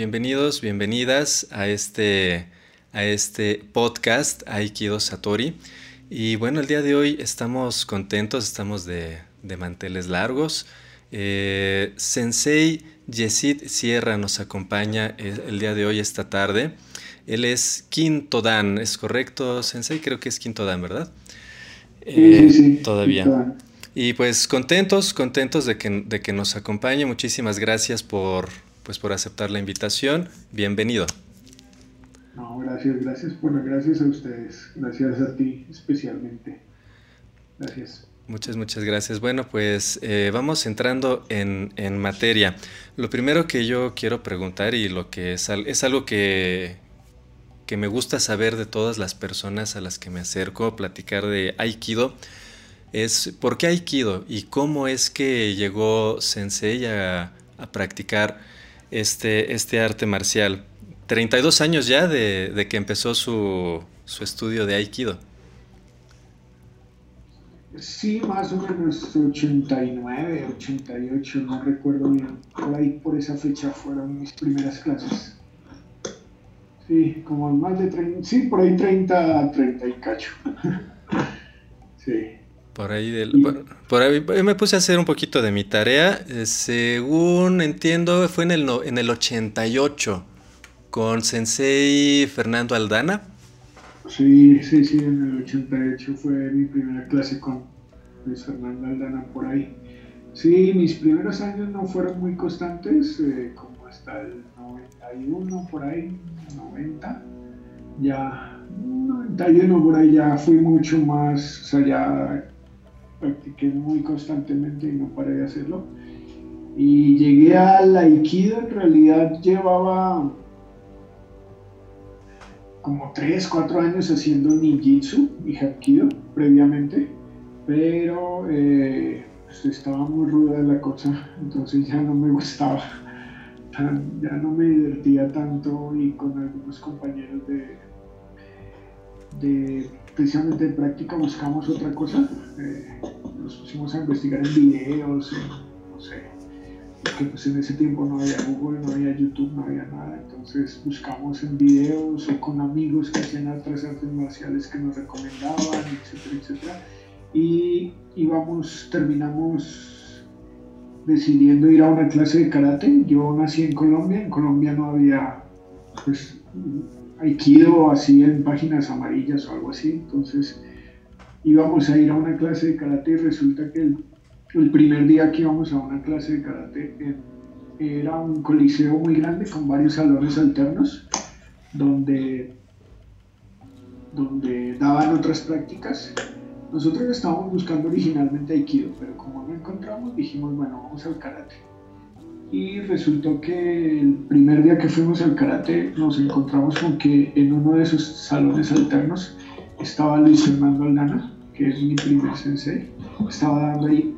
bienvenidos, bienvenidas a este, a este podcast Aikido Satori. Y bueno, el día de hoy estamos contentos, estamos de, manteles largos. Eh, Sensei Yesid Sierra nos acompaña el, día de hoy, esta tarde. Él es Quinto Dan, ¿es correcto, Sensei? Creo que es Quinto Dan, ¿verdad? sí, sí, sí, Todavía. Y pues contentos, contentos de que, de que nos acompañe. Muchísimas gracias por, pues, por aceptar la invitación. Bienvenido. No, gracias, gracias. Bueno, gracias a ustedes. Gracias a ti especialmente. Gracias. Muchas, muchas gracias. Bueno, pues eh, vamos entrando en, en, materia. Lo primero que yo quiero preguntar y lo que es, es algo que, que me gusta saber de todas las personas a las que me acerco, platicar de Aikido, es por qué Aikido y cómo es que llegó Sensei a, a practicar este, este arte marcial. 32 años ya de, de que empezó su, su, estudio de Aikido. Sí, más o menos 89, 88, no recuerdo bien. Por ahí, por esa fecha, fueron mis primeras clases. Sí, como más de 30, sí, por ahí 30, 30 y cacho. sí. Por ahí, del, por, ahí me puse a hacer un poquito de mi tarea. Eh, según entiendo, fue en el, en el 88 con Sensei Fernando Aldana. Sí, sí, sí, en el 88 fue mi primera clase con Luis Fernando Aldana por ahí. Sí, mis primeros años no fueron muy constantes, eh, como hasta el 91 por ahí, 90. Ya, 91 por ahí ya fui mucho más, o sea, ya practiqué muy constantemente y no paré de hacerlo. Y llegué al Aikido, en realidad llevaba como 3, 4 años haciendo ninjitsu y hapkido previamente, pero eh, pues, estaba muy ruda la cosa, entonces ya no me gustaba, ya no me divertía tanto y con algunos compañeros de, de precisamente de práctica buscamos otra cosa. Eh, nos pusimos a investigar en videos, no sé, porque pues en ese tiempo no había Google, no había YouTube, no había nada. Entonces buscamos en videos o con amigos que hacían otras artes marciales que nos recomendaban, etcétera, etcétera. Y íbamos, terminamos decidiendo ir a una clase de karate. Yo nací en Colombia, en Colombia no había pues Aikido así en páginas amarillas o algo así. Entonces íbamos a ir a una clase de karate y resulta que el, primer día que íbamos a una clase de karate era un coliseo muy grande con varios salones alternos donde, donde daban otras prácticas. Nosotros estábamos buscando originalmente Aikido, pero como no encontramos dijimos, bueno, vamos al karate y resultó que el primer día que fuimos al karate nos encontramos con que en uno de esos salones alternos estaba Luis Fernando Aldana, que es mi primer sensei, estaba dando ahí,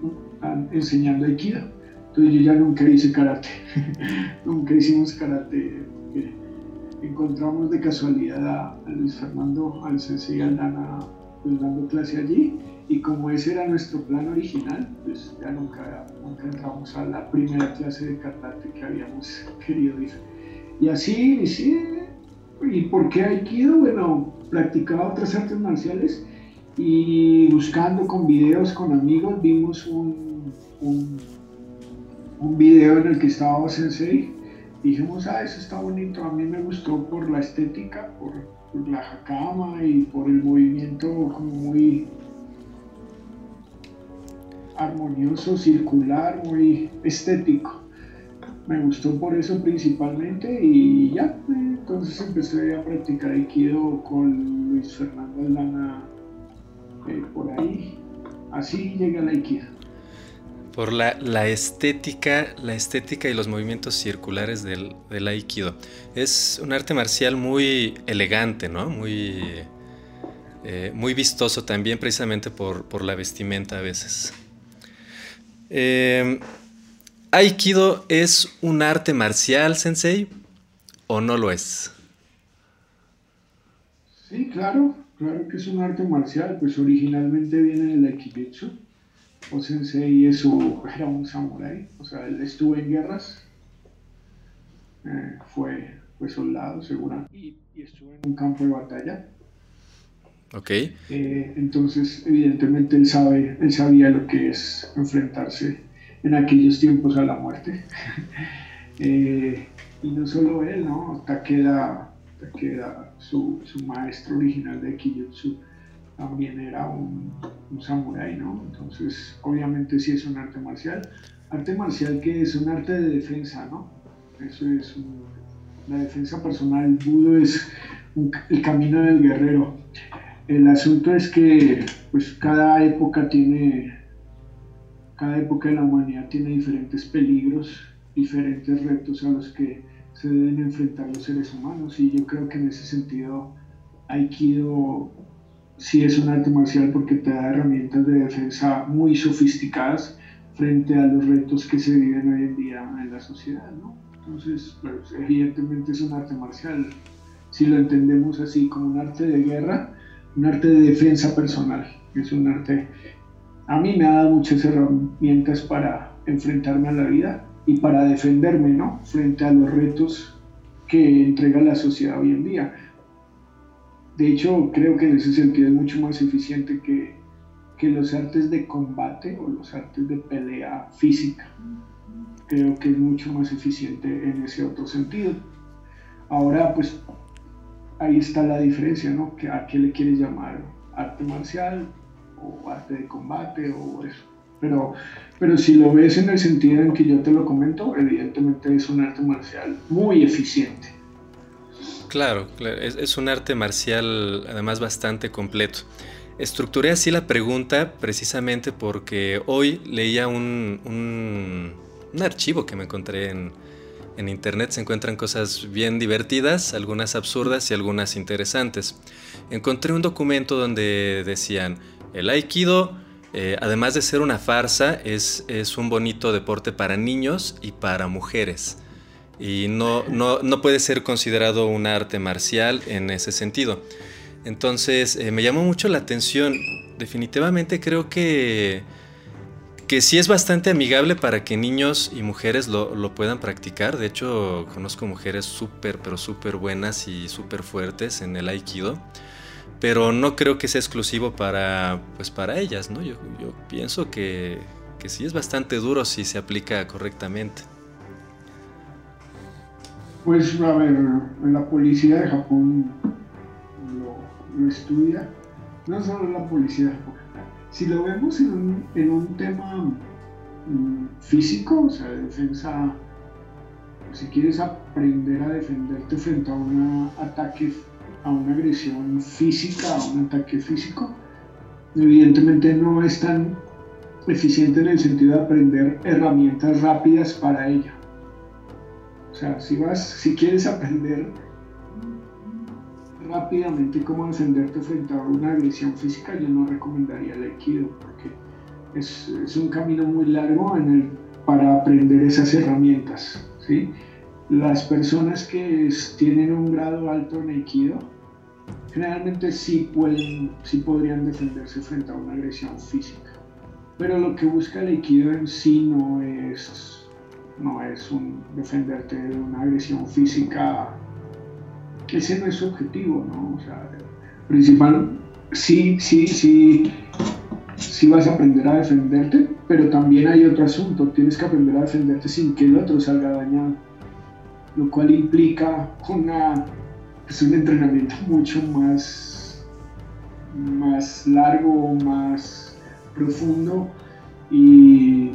enseñando Aikido. Entonces yo ya nunca hice karate, nunca hicimos karate. Encontramos de casualidad a, Luis Fernando, al sensei Aldana, pues, dando clase allí y como ese era nuestro plan original, pues ya nunca, nunca entramos a la primera clase de karate que habíamos querido ir. Y así inicié. ¿Y por qué Aikido? Bueno, practicaba otras artes marciales y buscando con videos con amigos vimos un, un, video en el que estaba Sensei. Dijimos, ah, eso está bonito, a mí me gustó por la estética, por, por la hakama y por el movimiento como muy armonioso, circular, muy estético. Me gustó por eso principalmente y ya, entonces empecé a practicar Aikido con Luis Fernando Lana eh, por ahí. Así llegué al Aikido. Por la, la, estética, la estética y los movimientos circulares del, del, Aikido. Es un arte marcial muy elegante, ¿no? Muy, eh, muy vistoso también, precisamente por, por la vestimenta a veces. Eh, ¿Aikido es un arte marcial, Sensei? ¿O no lo es? Sí, claro, claro que es un arte marcial, pues originalmente viene del Aikibetsu. O Sensei eso era un samurái, o sea, él estuvo en guerras. eh, fue, fue soldado, segura, y, estuvo en un campo de batalla. Ok. Eh, entonces, evidentemente, él, sabe, él sabía lo que es enfrentarse en aquellos tiempos a la muerte. Eh, y no solo él, ¿no? Takeda, Takeda su, su maestro original de Kijutsu, también era un, un samurái, ¿no? Entonces, obviamente sí es un arte marcial. Arte marcial que es un arte de defensa, ¿no? Eso es la defensa personal. El budo es el camino del guerrero. El asunto es que pues cada época tiene, cada época de la humanidad tiene diferentes peligros, diferentes retos a los que se deben enfrentar los seres humanos y yo creo que en ese sentido Aikido sí es un arte marcial porque te da herramientas de defensa muy sofisticadas frente a los retos que se viven hoy en día en la sociedad. Entonces, pues, evidentemente es un arte marcial. Si lo entendemos así como un arte de guerra, un arte de defensa personal, es un arte... A mí me ha muchas herramientas para enfrentarme a la vida y para defenderme, ¿no? Frente a los retos que entrega la sociedad hoy en día. De hecho, creo que en ese sentido es mucho más eficiente que, que los artes de combate o los artes de pelea física. Creo que es mucho más eficiente en ese otro sentido. Ahora, pues, ahí está la diferencia, ¿no? ¿A qué le quieres llamar? ¿Arte marcial o arte de combate o eso? Pero, pero si lo ves en el sentido en que yo te lo comento, evidentemente es un arte marcial muy eficiente Claro, Es, un arte marcial además bastante completo. Estructuré así la pregunta precisamente porque hoy leía un, un, archivo que me encontré en, en, internet. Se encuentran cosas bien divertidas, algunas absurdas y algunas interesantes. Encontré un documento donde decían, el aikido, eh, además de ser una farsa, es, un bonito deporte para niños y para mujeres y no, no, puede ser considerado un arte marcial en ese sentido. Entonces eh, me llamó mucho la atención. Definitivamente creo que, que sí es bastante amigable para que niños y mujeres lo, puedan practicar. De hecho, conozco mujeres súper, pero súper buenas y súper fuertes en el aikido. Pero no creo que sea exclusivo para, pues para ellas, ¿no? Yo, yo pienso que, que sí es bastante duro si se aplica correctamente. Pues a ver, la policía de Japón lo, estudia, no solo la policía de si lo vemos en un, en un tema mm, físico, o sea, de defensa, si quieres aprender a defenderte frente a un ataque, a una agresión física, a un ataque físico, evidentemente no es tan eficiente en el sentido de aprender herramientas rápidas para ello. O sea, si vas, si quieres aprender rápidamente cómo defenderte frente a una agresión física, yo no recomendaría el Aikido porque es, un camino muy largo para aprender esas herramientas. Las personas que tienen un grado alto en Aikido generalmente sí, pueden, sí podrían defenderse frente a una agresión física. Pero lo que busca el Aikido en sí no es no es un defenderte de una agresión física. Ese no es su objetivo, ¿no? O sea, principal, sí, sí, sí, sí vas a aprender a defenderte, pero también hay otro asunto, tienes que aprender a defenderte sin que el otro salga dañado, lo cual implica una, es un entrenamiento mucho más, más largo, más profundo y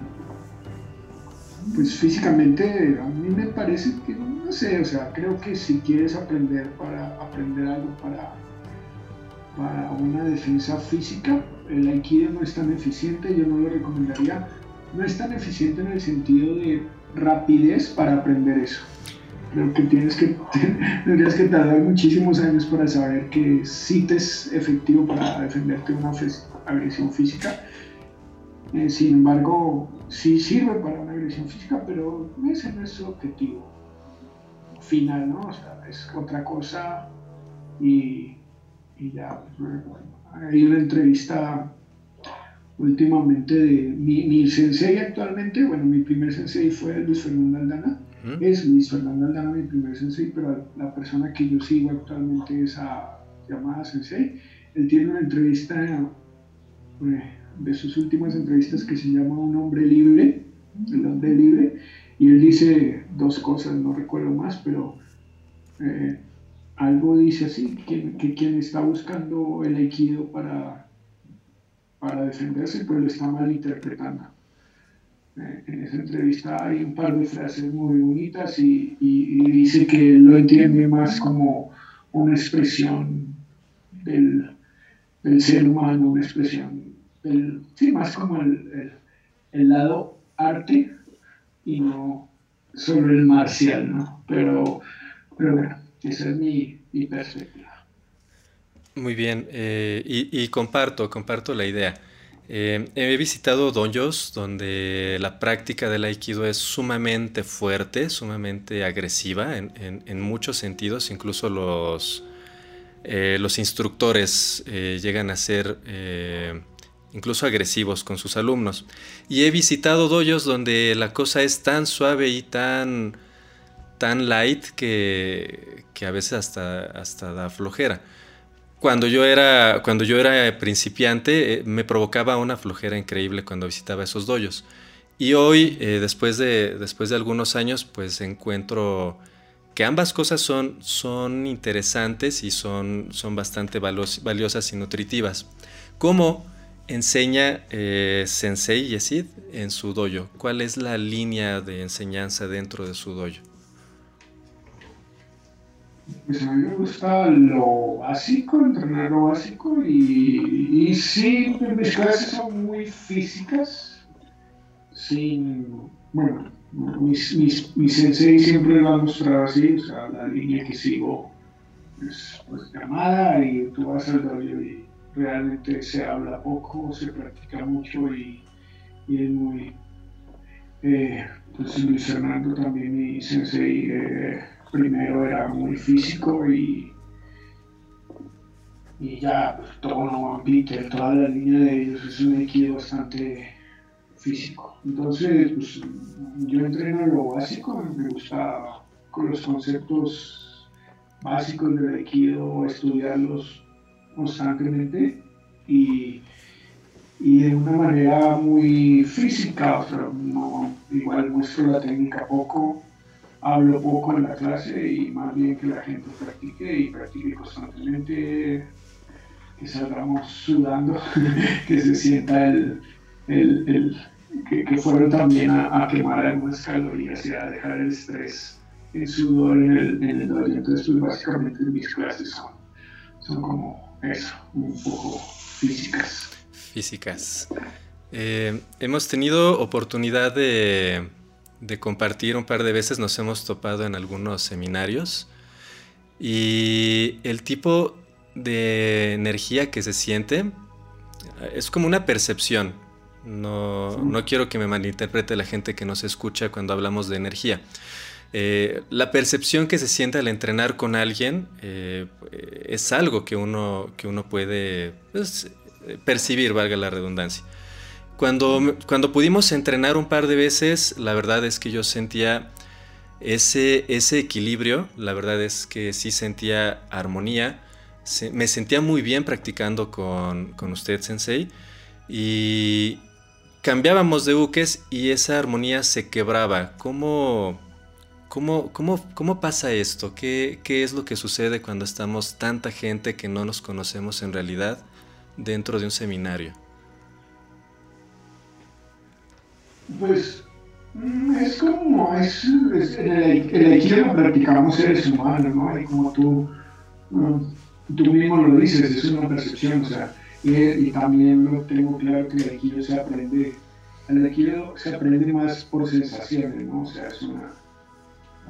pues físicamente a mí me parece que, no sé, o sea, creo que si quieres aprender para aprender algo para, para una defensa física, el aikido no es tan eficiente, yo no lo recomendaría. No es tan eficiente en el sentido de rapidez para aprender eso. Creo que tienes que, tendrías que tardar muchísimos años para saber que sí te es efectivo para defenderte de una agresión física eh, sin embargo, sí sirve para una agresión física, pero ese no es su objetivo final, ¿no? O sea, es otra cosa y, ya. Pues, hay una entrevista últimamente de mi, mi, sensei actualmente, bueno, mi primer sensei fue Luis Fernando Aldana, es Luis Fernando Aldana mi primer sensei, pero la persona que yo sigo actualmente es a, llamada sensei. Él tiene una entrevista eh, de sus últimas entrevistas que se llama Un hombre libre, el hombre libre, y él dice dos cosas, no recuerdo más, pero eh, algo dice así, que, que, quien está buscando el aikido para, para defenderse, pues lo está malinterpretando. Eh, en esa entrevista hay un par de frases muy bonitas y, dice que lo entiende más como una expresión del, del ser humano, una expresión sí, más como el, el, lado arte y no sobre el marcial, ¿no? Pero, pero bueno, esa es mi, perspectiva. Muy bien, eh, y, comparto, comparto la idea. Eh, he visitado dojos donde la práctica del aikido es sumamente fuerte, sumamente agresiva en, muchos sentidos, incluso los, eh, los instructores llegan a ser incluso agresivos con sus alumnos. Y he visitado doyos donde la cosa es tan suave y tan, tan light que, que a veces hasta, hasta da flojera. Cuando yo, era, cuando yo era principiante eh, me provocaba una flojera increíble cuando visitaba esos doyos. Y hoy, eh, después, de, después de algunos años, pues encuentro que ambas cosas son, son interesantes y son, son bastante valiosas y nutritivas. Como enseña eh, Sensei Yesid en su dojo? ¿Cuál es la línea de enseñanza dentro de su dojo? Pues a mí me gusta lo básico, entrenar lo básico y, sí, mis clases son muy físicas, sin, bueno, mis sensei siempre lo han mostrado así, o sea, la línea que sigo es pues llamada y tú vas al dojo y realmente se habla poco, se practica mucho y, es muy... Eh, pues Luis Fernando también, mi sensei, eh, primero era muy físico y, y ya pues, todo Peter, toda la línea de ellos es un equipo bastante físico. Entonces, pues, yo entreno lo básico, me gusta con los conceptos básicos del aikido estudiarlos constantemente y, y de una manera muy física, o sea, no, igual muestro la técnica poco, hablo poco en la clase y más bien que la gente practique y practique constantemente, que salgamos sudando, que se sienta el, el, el que, fueron también a, quemar algunas calorías y a dejar el estrés, el sudor en el, en el Entonces, básicamente mis clases son, son como eso, un poco físicas. Físicas. Eh, hemos tenido oportunidad de, compartir un par de veces, nos hemos topado en algunos seminarios y el tipo de energía que se siente es como una percepción. No, no quiero que me malinterprete la gente que nos escucha cuando hablamos de energía. Eh, la percepción que se siente al entrenar con alguien eh, es algo que uno, que uno puede pues, percibir, valga la redundancia. Cuando, cuando pudimos entrenar un par de veces, la verdad es que yo sentía ese, ese equilibrio, la verdad es que sí sentía armonía, me sentía muy bien practicando con, con usted, Sensei, y cambiábamos de buques y esa armonía se quebraba. ¿Cómo, ¿Cómo, cómo, cómo pasa esto? ¿Qué, ¿Qué, es lo que sucede cuando estamos tanta gente que no nos conocemos en realidad dentro de un seminario? Pues mm, es como, es, en el, el practicamos seres humanos, ¿no? Y como tú, tú mismo lo dices, es una percepción, o sea, y, también lo tengo claro que el equilibrio se aprende, el equilibrio se aprende más por sensaciones, ¿no? O sea, es una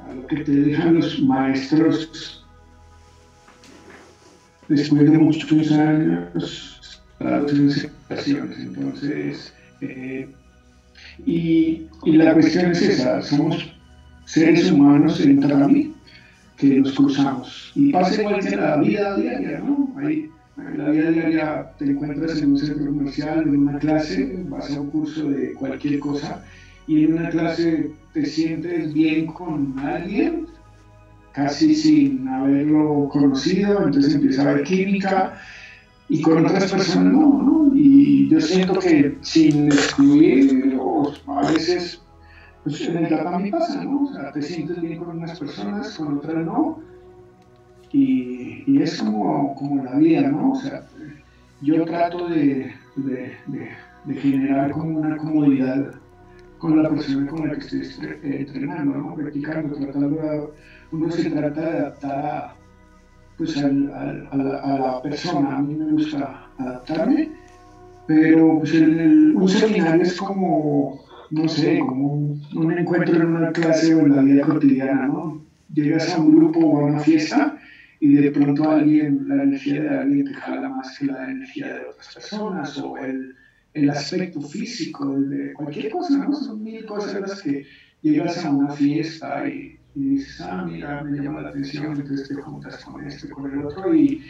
a lo que te dejan los maestros después de muchos años en situaciones. Entonces, eh, y, y, la cuestión es esa, somos seres humanos en Tami que nos cruzamos. Y pasa igual que la vida diaria, ¿no? Hay, En la vida diaria te encuentras en un centro comercial, en una clase, vas a un curso de cualquier cosa y en una clase te sientes bien con alguien, casi sin haberlo conocido, entonces empieza a haber química y con otras personas no, ¿no? Y yo siento que sin excluir, a veces, pues en el también pasa, ¿no? O sea, te sientes bien con unas personas, con otras no, y, y es como, como la vida, ¿no? O sea, yo trato de, de, generar como una comodidad con la persona con la que estoy eh, entrenando, ¿no? practicando, tratando uno se trata de adaptar a, pues a, la, persona, a mí me gusta adaptarme, pero pues el, un seminario es como, no sé, como un, un, encuentro en una clase o en la vida cotidiana, ¿no? Llegas a un grupo o a una fiesta y de pronto alguien, la energía de alguien te jala más que la energía de otras personas o el, el aspecto físico de cualquier cosa, ¿no? Son mil cosas las que llegas a una fiesta y y dices, ah, mira, me llama la atención, entonces te juntas con este, con el otro, y,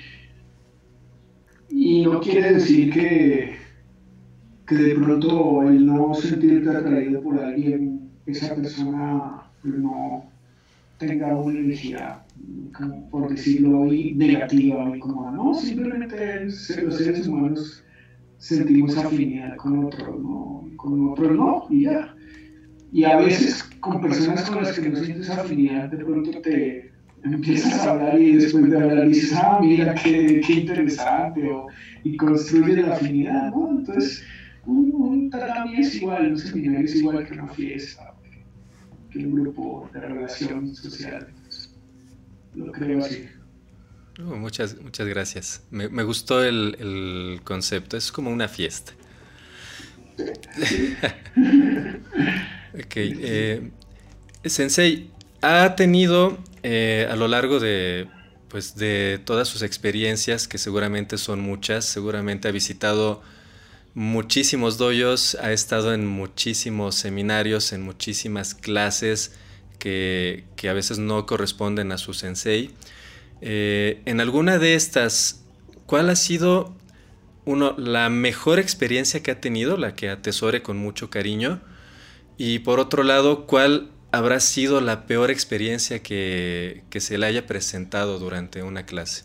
y no quiere decir que, que de pronto el no sentirte atraído por alguien, esa persona no tenga una energía, como por decirlo hoy, negativa o incómoda, no, simplemente los seres humanos sentimos afinidad con otros, ¿no? Con otros no, y ya. Y a veces con personas con las que no sientes afinidad, de pronto te empiezas a hablar y después de hablar dices, ah, mira, qué, qué interesante, o, y construyes la afinidad, ¿no? Entonces, un, un es igual, un seminario es igual que una fiesta, que un grupo de relación social. lo creo así. Muchas, muchas gracias. Me, me gustó el, el, concepto, es como una fiesta. Ok. Eh, Sensei, ha tenido eh, a lo largo de, pues, de todas sus experiencias, que seguramente son muchas, seguramente ha visitado muchísimos doyos, ha estado en muchísimos seminarios, en muchísimas clases que, que a veces no corresponden a su sensei. Eh, en alguna de estas, ¿cuál ha sido uno, la mejor experiencia que ha tenido, la que atesore con mucho cariño? Y por otro lado, ¿cuál habrá sido la peor experiencia que, que se le haya presentado durante una clase?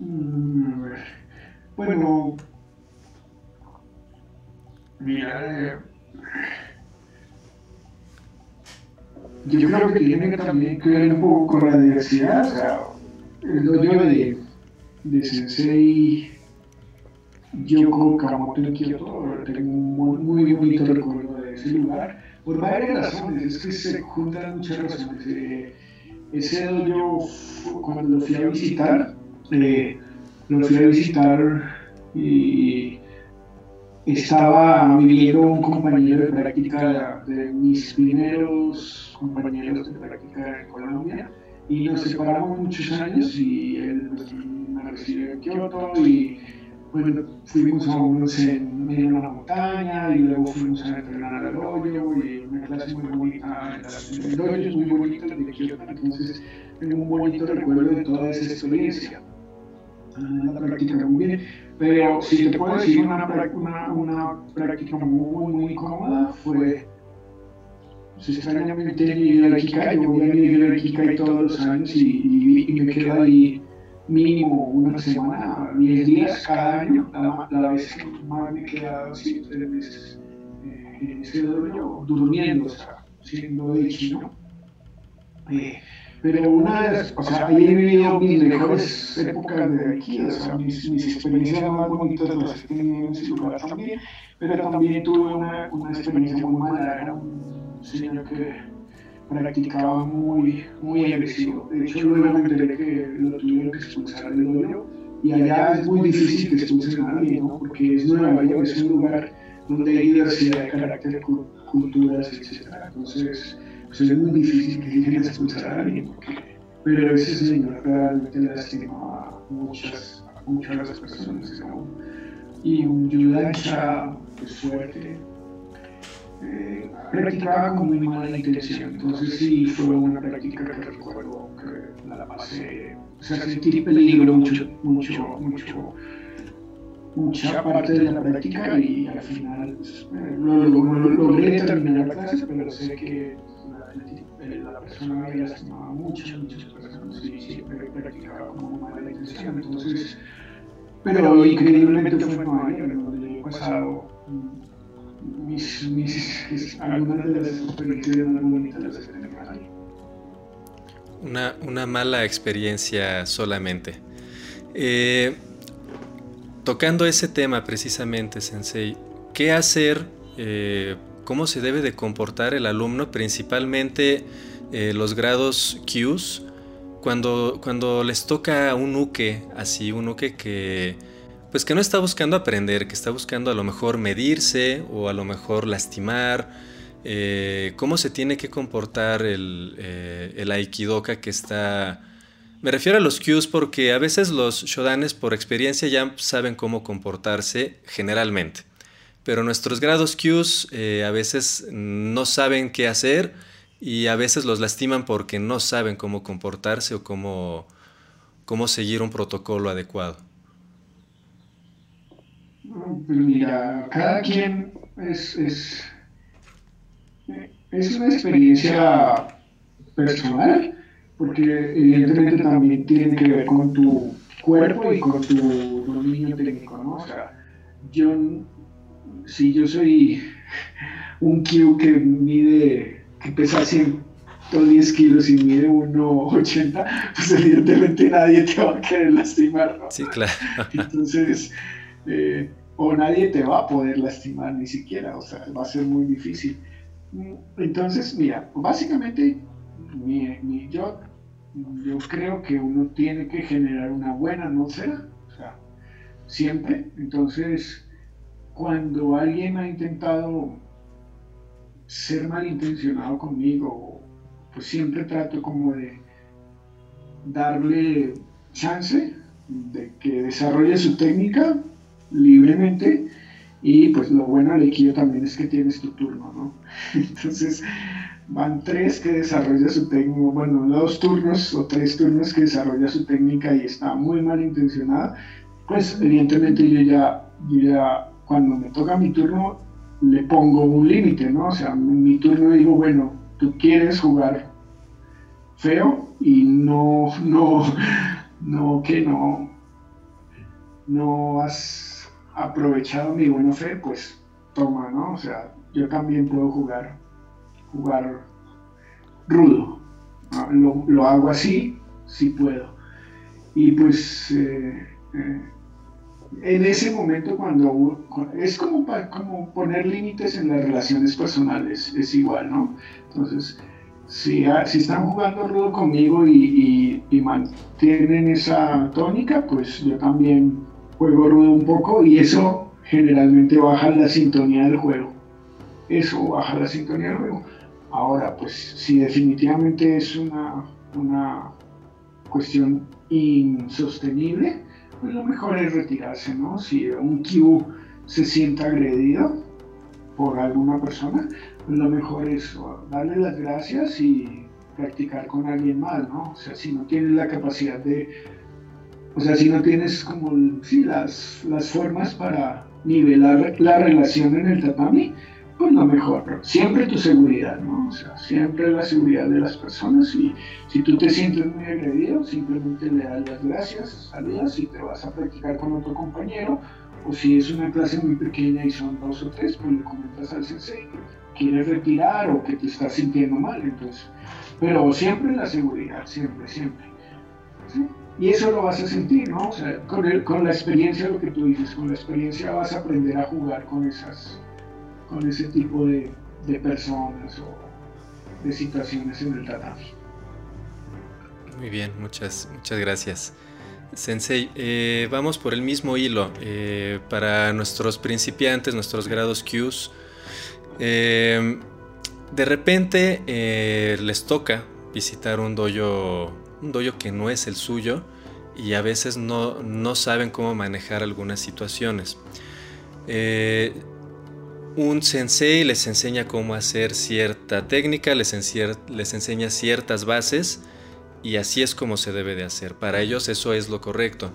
Mm, bueno, mira, eh, yo creo que tiene también que ver un poco con la diversidad, o el de de Sensei Yoko Kamoto en. Tengo un muy, bonito recuerdo de ese lugar. Por varias razones, es que se juntan muchas razones. Eh, ese dojo, cuando lo fui a visitar, eh, lo fui a visitar y estaba viviendo un compañero de práctica de mis primeros compañeros de práctica en Colombia y nos separamos muchos años y él residió en Kioto y bueno, fuimos a unos en medio de una montaña y luego fuimos a entrenar al hoyo y una clase muy bonita, el hoyo es muy bonito de Kioto, entonces tengo un bonito recuerdo de toda esa experiencia. La práctica muy bien, pero si te puedo decir una, una, una práctica muy, muy cómoda fue pues, extrañamente Kikai, yo voy a el Kikai todos los años y, y, y me quedo ahí mínimo una semana, 10 días cada año, la, la vez que más me he quedado así tres meses eh, en ese dojo, durmiendo, o sea, siendo de chino. Eh, pero una de las, o sea, ahí he vivido mis mejores épocas de aquí, o sea, mis, mis experiencias más bonitas las he tenido en lugar también, pero también tuve una, una experiencia muy mala, era un señor que practicaba muy, muy agresivo. De hecho, luego me enteré que lo tuvieron que expulsar del hoyo y allá es muy difícil que expulsen a alguien, ¿no? porque es Nueva York, es un lugar donde hay diversidad de carácter, culturas, etc. Entonces, pues es muy difícil que lleguen a expulsar a alguien, porque... pero ese señor realmente lastimaba a muchas, muchas de las personas. ¿no? Y un Yudancha pues, fuerte eh, practicaba con muy mala intención. Entonces sí fue una práctica que recuerdo que la pasé, o sea, sentí peligro mucho, mucho, mucho, mucha parte de la práctica y al final pues, eh, lo, logré terminar la clase, pero sé que la, la persona me había lastimado muchas, muchas personas y siempre practicaba con muy mala intención. Entonces, pero increíblemente fue en Nueva York, donde yo he pasado mis, mis, algunas de las experiencias más bonitas de este una, una mala experiencia solamente. Eh, tocando ese tema precisamente, Sensei, ¿qué hacer? Eh, ¿Cómo se debe de comportar el alumno, principalmente eh, los grados Qs, cuando, cuando les toca un uke, así, un uke que pues que no está buscando aprender, que está buscando a lo mejor medirse o a lo mejor lastimar, eh, cómo se tiene que comportar el, eh, el, aikidoka que está... Me refiero a los cues porque a veces los shodanes por experiencia ya saben cómo comportarse generalmente, pero nuestros grados cues eh, a veces no saben qué hacer y a veces los lastiman porque no saben cómo comportarse o cómo, cómo seguir un protocolo adecuado. Pues mira, cada quien es, es, es una experiencia personal, porque evidentemente también tiene que ver con tu cuerpo y con tu dominio técnico. O sea, yo, si yo soy un Q que mide, que pesa 110 kilos y mide 1,80, pues evidentemente nadie te va a querer lastimar, ¿no? Sí, claro. Entonces, eh, o nadie te va a poder lastimar ni siquiera, o sea, va a ser muy difícil. Entonces, mira, básicamente yo, yo creo que uno tiene que generar una buena atmósfera, o sea, siempre. Entonces, cuando alguien ha intentado ser malintencionado conmigo, pues siempre trato como de darle chance de que desarrolle su técnica libremente y pues lo bueno del Aikido también es que tienes tu turno, ¿no? Entonces van tres que desarrolla su técnica, bueno, dos turnos o tres turnos que desarrolla su técnica y está muy mal intencionada, pues evidentemente yo ya cuando me toca mi turno le pongo un límite, ¿no? O sea, en mi turno digo, bueno, tú quieres jugar feo y no, no, no, que no, no has aprovechado mi buena fe, pues toma, ¿no? O sea, yo también puedo jugar, jugar rudo. Lo, hago así, si puedo. Y pues eh, eh, en ese momento cuando es como, como poner límites en las relaciones personales, es igual, ¿no? Entonces, si, si están jugando rudo conmigo y, y mantienen esa tónica, pues yo también juego rudo un poco y eso generalmente baja la sintonía del juego. Eso baja la sintonía del juego. Ahora, pues si definitivamente es una, una cuestión insostenible, pues lo mejor es retirarse, ¿no? Si un Q se siente agredido por alguna persona, pues lo mejor es darle las gracias y practicar con alguien más, ¿no? O sea, si no tienes la capacidad de o sea, si no tienes como sí, las, las formas para nivelar la relación en el tatami, pues lo mejor. Siempre tu seguridad, ¿no? O sea, siempre la seguridad de las personas. Y si tú te sientes muy agredido, simplemente le das las gracias, saludas y te vas a practicar con otro compañero. O si es una clase muy pequeña y son dos o tres, pues le comentas al sensei que quieres retirar o que te estás sintiendo mal. Entonces, pero siempre la seguridad, siempre, siempre. Y eso lo vas a sentir, ¿no? O sea, con, el, con la experiencia, lo que tú dices, con la experiencia vas a aprender a jugar con, esas, con ese tipo de, de personas o de situaciones en el tatami. Muy bien, muchas, muchas gracias. Sensei, eh, vamos por el mismo hilo. Eh, para nuestros principiantes, nuestros grados Qs, eh, de repente les toca visitar un dojo un dojo que no es el suyo y a veces no, saben cómo manejar algunas situaciones. Eh, un sensei les enseña cómo hacer cierta técnica, les, enseña ciertas bases y así es como se debe de hacer. Para ellos eso es lo correcto.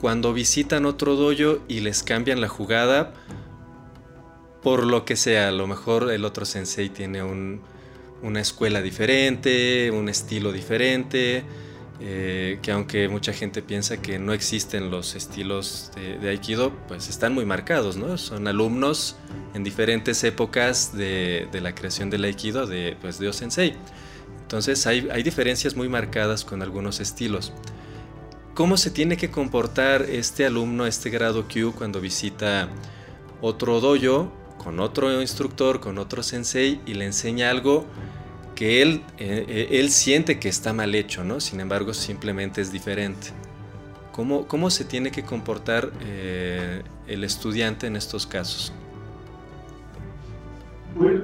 Cuando visitan otro dojo y les cambian la jugada, por lo que sea, a lo mejor el otro sensei tiene una escuela diferente, un estilo diferente, eh, que aunque mucha gente piensa que no existen los estilos de, Aikido, pues están muy marcados, ¿no? Son alumnos en diferentes épocas de, la creación del Aikido de, pues, de. Entonces hay, hay diferencias muy marcadas con algunos estilos. ¿Cómo se tiene que comportar este alumno, este grado Q, cuando visita otro dojo con otro instructor, con otro sensei y le enseña algo que él, eh, eh, él siente que está mal hecho, ¿no? Sin embargo, simplemente es diferente. ¿Cómo, cómo se tiene que comportar eh, el estudiante en estos casos? Pues,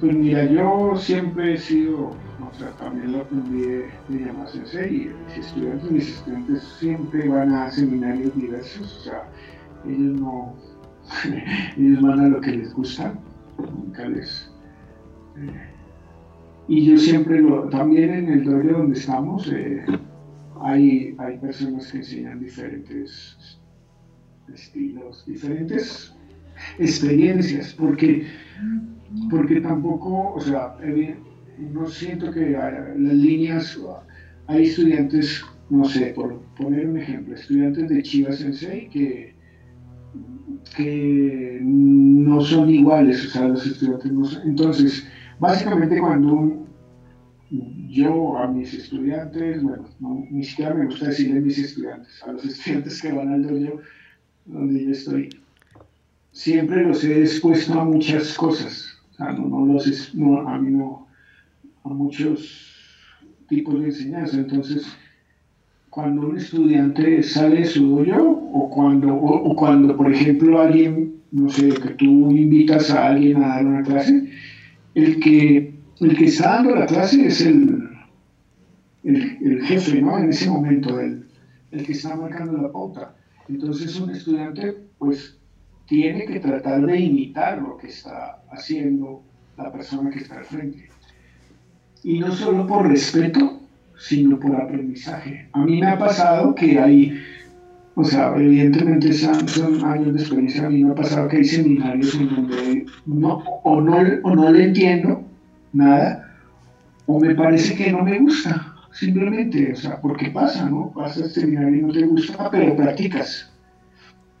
pues, mira, yo siempre he sido, o sea, también lo aprendí de, de Sensei y mis estudiantes, mis estudiantes siempre van a seminarios diversos, o sea, ellos no, ellos van a lo que les gusta, nunca les... Y yo siempre lo, también en el doble donde estamos, eh, hay, hay personas que enseñan diferentes estilos, diferentes experiencias, porque, porque tampoco, o sea, no siento que las líneas, hay estudiantes, no sé, por poner un ejemplo, estudiantes de Chivas Sensei que, que no son iguales, o sea, los estudiantes no son, entonces, Básicamente cuando yo a mis estudiantes, bueno, ni siquiera me gusta decirle a mis estudiantes, a los estudiantes que van al dojo donde yo estoy, siempre los he expuesto a muchas cosas. O sea, no, los, no, a mí no, a muchos tipos de enseñanza. Entonces, cuando un estudiante sale de su dojo o cuando, o cuando, por ejemplo, alguien, no sé, que tú invitas a alguien a dar una clase, el que, el que está dando la clase es el, el, jefe, ¿no? En ese momento, el, el que está marcando la pauta. Entonces un estudiante, pues, tiene que tratar de imitar lo que está haciendo la persona que está al frente. Y no solo por respeto, sino por aprendizaje. A mí me ha pasado que hay o sea, evidentemente son, años de experiencia. A mí me ha pasado que hay seminarios en donde no, o, no, o no le entiendo nada, o me parece que no me gusta, simplemente, o sea, porque pasa, ¿no? Pasa el seminario y no te gusta, pero practicas.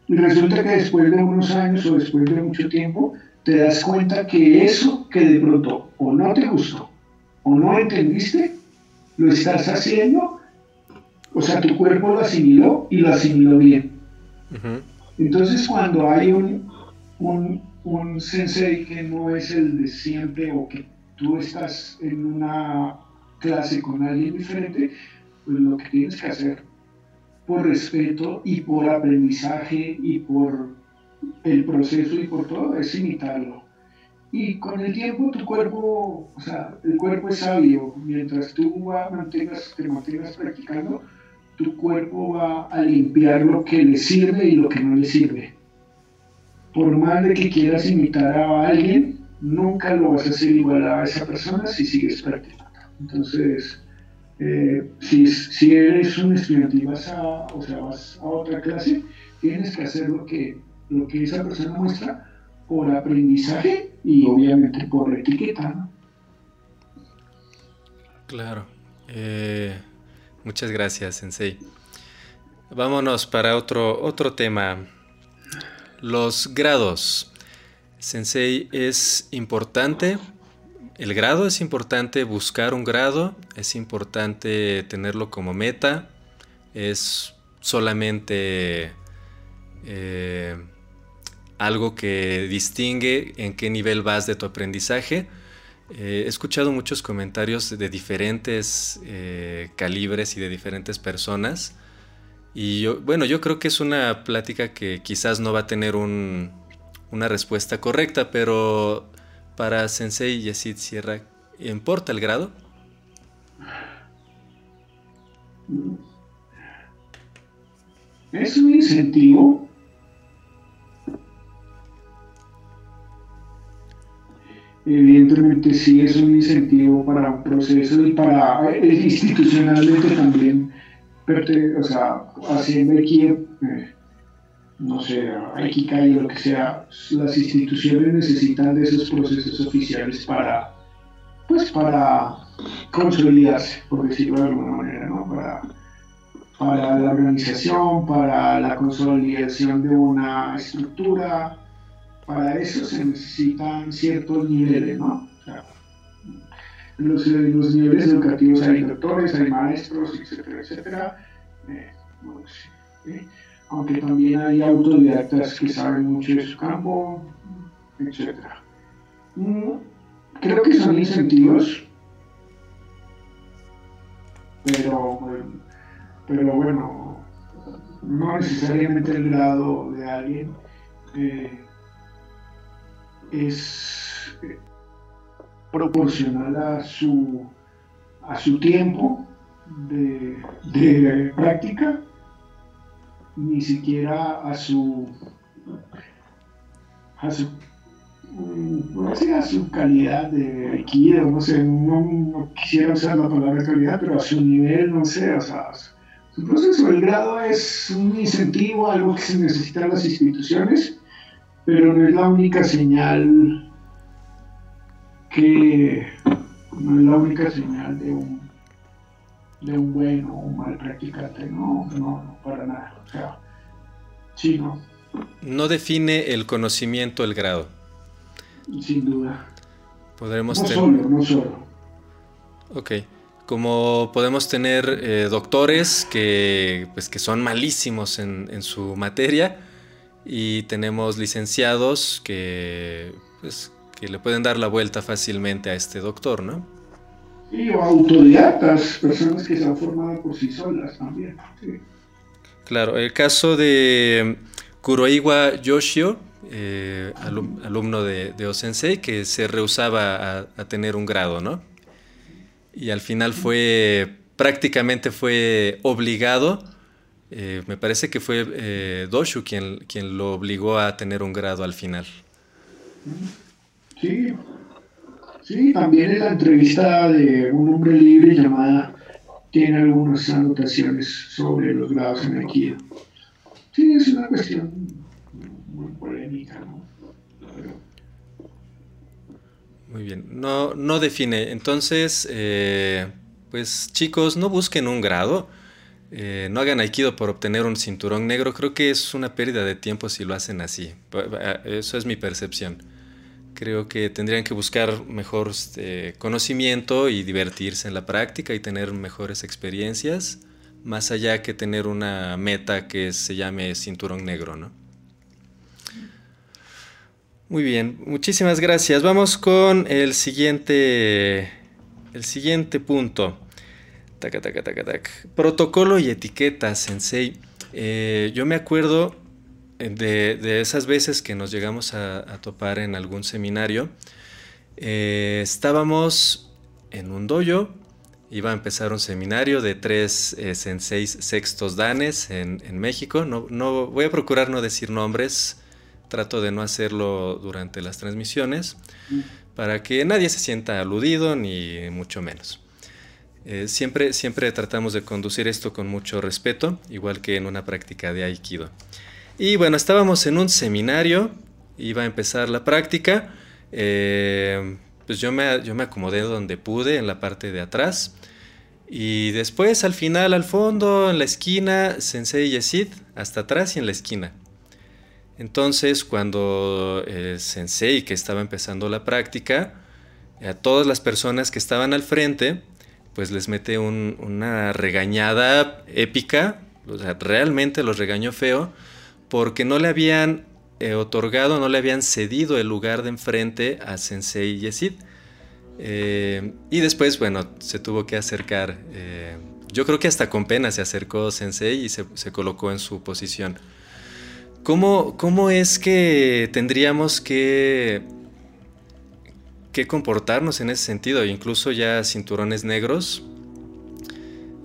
Y resulta que después de unos años o después de mucho tiempo, te das cuenta que eso que de pronto o no te gustó o no entendiste, lo estás haciendo o sea, tu cuerpo lo asimiló y lo asimiló bien. Entonces, cuando hay un, un, un sensei que no es el de siempre o que tú estás en una clase con alguien diferente, pues lo que tienes que hacer por respeto y por aprendizaje y por el proceso y por todo es imitarlo. Y con el tiempo tu cuerpo, o sea, el cuerpo es sabio, mientras tú mantengas, te mantengas practicando, tu cuerpo va a limpiar lo que le sirve y lo que no le sirve. Por más de que quieras imitar a alguien, nunca lo vas a hacer igual a esa persona si sigues practicando. Entonces, eh, si, eres un estudiante y vas a, o sea, vas a otra clase, tienes que hacer lo que, lo que esa persona muestra por aprendizaje y obviamente por etiqueta. Claro. Eh, Muchas gracias, Sensei. Vámonos para otro, otro tema. Los grados. Sensei, es importante, el grado es importante, buscar un grado, es importante tenerlo como meta, es solamente eh, algo que distingue en qué nivel vas de tu aprendizaje eh, he escuchado muchos comentarios de diferentes eh, calibres y de diferentes personas. Y yo, bueno, yo creo que es una plática que quizás no va a tener una respuesta correcta, pero para Sensei Yesid Sierra, ¿importa el grado? Es un incentivo evidentemente sí es un incentivo para un proceso y para eh, institucionalmente también, o sea, haciendo aquí, eh, no sé, aquí cae lo que sea, las instituciones necesitan de esos procesos oficiales para, pues para consolidarse, por decirlo de alguna manera, ¿no? Para, para la organización, para la consolidación de una estructura, para eso se necesitan ciertos niveles, ¿no? O sea, los, niveles educativos hay doctores, hay maestros, etcétera, etcétera. Eh, ¿eh? Aunque también hay autodidactas que saben mucho de su campo, etcétera. Mm, creo que son incentivos, pero, pero bueno, no necesariamente el grado de alguien. Eh, es eh, proporcional a su, a su tiempo de, práctica, ni siquiera a su, a su, mm, a su calidad de equido, no sé, no, quisiera usar la palabra calidad, pero a su nivel, no sé, o sea, su proceso, el grado es un incentivo, algo que se necesita en las instituciones pero no es la única señal que no es la única señal de un de un buen o un mal practicante, no, no, no, para nada. O sea, sí, no. No define el conocimiento el grado. Sin duda. Podremos no solo, no solo. Ok. Como podemos tener eh, doctores que, pues, que son malísimos en, en su materia, y tenemos licenciados que, pues, que le pueden dar la vuelta fácilmente a este doctor, ¿no? Sí, o autodidactas, personas que se han formado por sí solas también. Claro, el caso de Kuroiwa Yoshio, eh, alumno de, de, Osensei, que se rehusaba a, a, tener un grado, ¿no? Y al final fue, prácticamente fue obligado eh, me parece que fue eh, Doshu quien, quien lo obligó a tener un grado al final. Sí, sí, también en la entrevista de un hombre libre llamada tiene algunas anotaciones sobre los grados en Aikido. Sí, es una cuestión muy polémica, ¿no? Muy bien, no, no define. Entonces, eh, pues chicos, no busquen un grado eh, no hagan aikido por obtener un cinturón negro, creo que es una pérdida de tiempo si lo hacen así. Eso es mi percepción. Creo que tendrían que buscar mejor este, conocimiento y divertirse en la práctica y tener mejores experiencias, más allá que tener una meta que se llame cinturón negro, ¿no? Muy bien, muchísimas gracias. Vamos con el siguiente, el siguiente punto. Protocolo y etiqueta, Sensei. Eh, yo me acuerdo eh, de, esas veces que nos llegamos a, topar en algún seminario. Eh, estábamos en un dojo, iba a empezar un seminario de tres senseis sextos danes en, México. No, no, voy a procurar no decir nombres, trato de no hacerlo durante las transmisiones, mm. para que nadie se sienta aludido, ni mucho menos. Eh, siempre, siempre tratamos de conducir esto con mucho respeto, igual que en una práctica de Aikido. Y bueno, estábamos en un seminario, iba a empezar la práctica, eh, pues yo me, yo me acomodé donde pude, en la parte de atrás. Y después, al final, al fondo, en la esquina, Sensei Yesid, hasta atrás y en la esquina. Entonces, cuando el Sensei, que estaba empezando la práctica, a todas las personas que estaban al frente, pues les mete una regañada épica, o sea, realmente los regañó feo, porque no le habían eh, otorgado, no le habían cedido el lugar de enfrente a Sensei Yesid. Eh, y después, bueno, se tuvo que acercar. Eh, yo creo que hasta con pena se acercó Sensei y se, se colocó en su posición. ¿Cómo, ¿Cómo, es que tendríamos que qué comportarnos en ese sentido, incluso ya cinturones negros.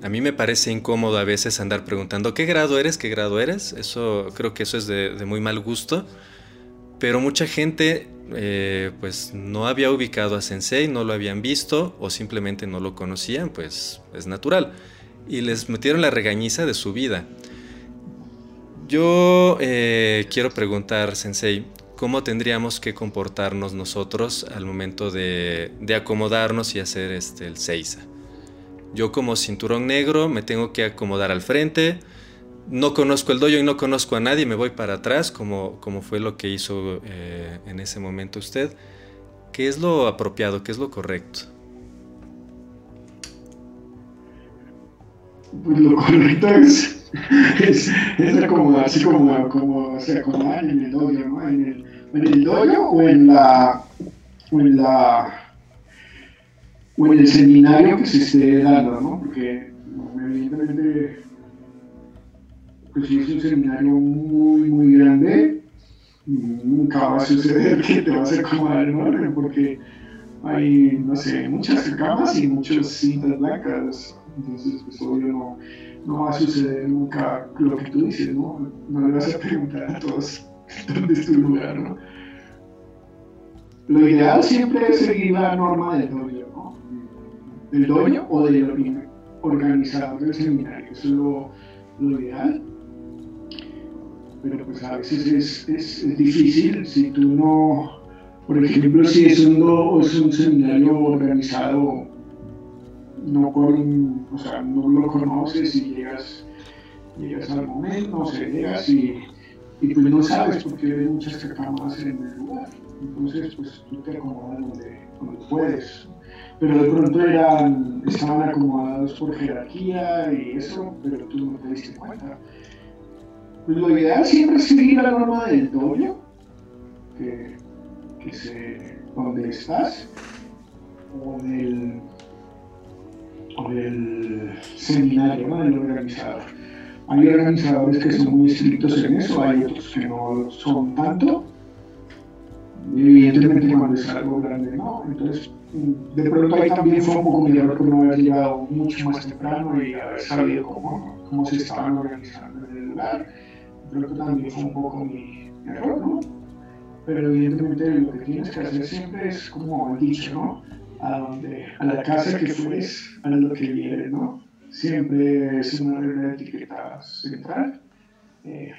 A mí me parece incómodo a veces andar preguntando qué grado eres, qué grado eres. Eso creo que eso es de, muy mal gusto. Pero mucha gente eh, pues no había ubicado a Sensei, no lo habían visto o simplemente no lo conocían, pues es natural. Y les metieron la regañiza de su vida. Yo eh, quiero preguntar, Sensei, ¿cómo tendríamos que comportarnos nosotros al momento de, acomodarnos y hacer este, el Seiza? Yo como cinturón negro me tengo que acomodar al frente, no conozco el dojo y no conozco a nadie, me voy para atrás, como, como fue lo que hizo eh, en ese momento usted. ¿Qué es lo apropiado? ¿Qué es lo correcto? Pues lo correcto es, es, acomodarse como, como se acomodar en el dojo, ¿no? En en el dojo o en la, o en la o en el seminario que se esté dando, ¿no? Porque evidentemente pues si es un seminario muy, muy grande, nunca va a suceder que te vas a acomodar en orden, porque hay, no sé, muchas camas y muchas cintas blancas, entonces pues obvio no, no va a suceder nunca lo que tú dices, ¿no? No le vas a preguntar a todos es tu lugar, ¿no? Lo ideal siempre es seguir la norma del doño, ¿no? Del doño o del organizador del seminario, eso es lo, lo ideal pero pues a veces es, es, difícil si tú no, por ejemplo, si es un, es un seminario organizado, no, con, o sea, no lo conoces y llegas, llegas al momento, o sea, llegas y, y pues no sabes porque hay muchas camas en el lugar. Entonces, pues tú te acomodas donde, donde puedes pero de pronto eran, estaban acomodados por jerarquía y eso, pero tú no te diste cuenta. Pues lo ideal siempre es seguir la norma del dojo, que, que se, donde estás, o del, o del seminario, ¿no? del organizador. Hay organizadores que son muy estrictos en eso, hay otros que no son tanto. Evidentemente cuando es algo grande, ¿no? Entonces, de pronto ahí también fue un poco mi error por no haber llegado mucho más temprano y haber sabido cómo, cómo se estaban organizando en el lugar creo que también fue un poco mi error, ¿no? Pero evidentemente lo que tienes que hacer siempre es como dicho, ¿no? A, donde, a la casa que fues, a lo que viene, ¿no? Siempre es una etiqueta central. Eh,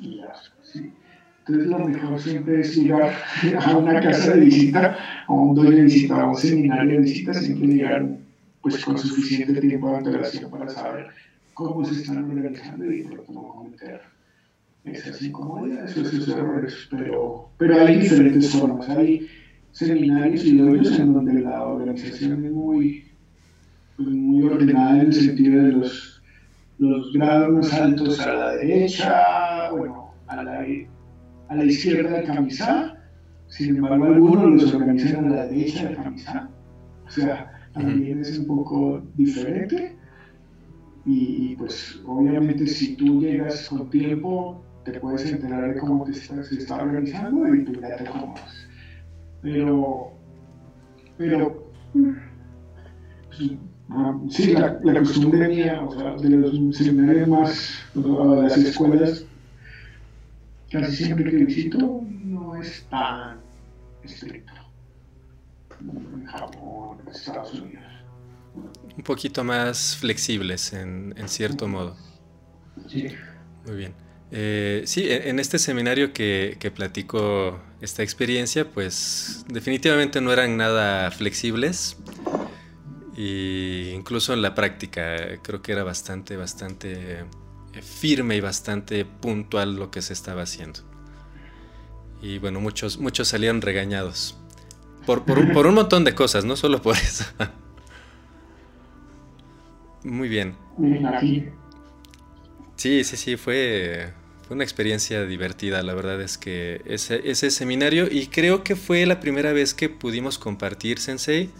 y ya, sí. Entonces lo mejor siempre es llegar a una casa de visita, a un doble de visita, a un seminario de visita, siempre llegar pues con suficiente tiempo de antelación para saber cómo se están organizando y cómo cometer esas incomodidades o esos errores, pero, pero hay diferentes formas. Hay seminarios y doyos en donde la organización es muy, pues, muy ordenada en el sentido de los, los grados más altos a la derecha, bueno, a la, a la izquierda del camisá, sin embargo algunos los organizan a la derecha del camisá, o sea, también es un poco diferente. Y, y, pues obviamente si tú llegas con tiempo te puedes enterar de cómo te está, se está organizando y tú ya te acomodas. Pero, pero, pues, ah, sí, la, la, costumbre mía, o sea, de los seminarios más, de las escuelas, casi siempre que visito, no es tan estricto. En Japón, en Estados Unidos. Un poquito más flexibles en, en cierto modo. Sí. Muy bien. Eh, sí, e-, en este seminario que, platico esta experiencia, pues definitivamente no eran nada flexibles. E incluso en la práctica creo que era bastante, bastante eh, firme y bastante puntual lo que se estaba haciendo. Y bueno, muchos, muchos salieron regañados. Por, por, un, por un montón de cosas, no solo por eso. Muy bien. Sí, sí, sí, fue, fue una experiencia divertida, la verdad es que ese, ese seminario y creo que fue la primera vez que pudimos compartir Sensei,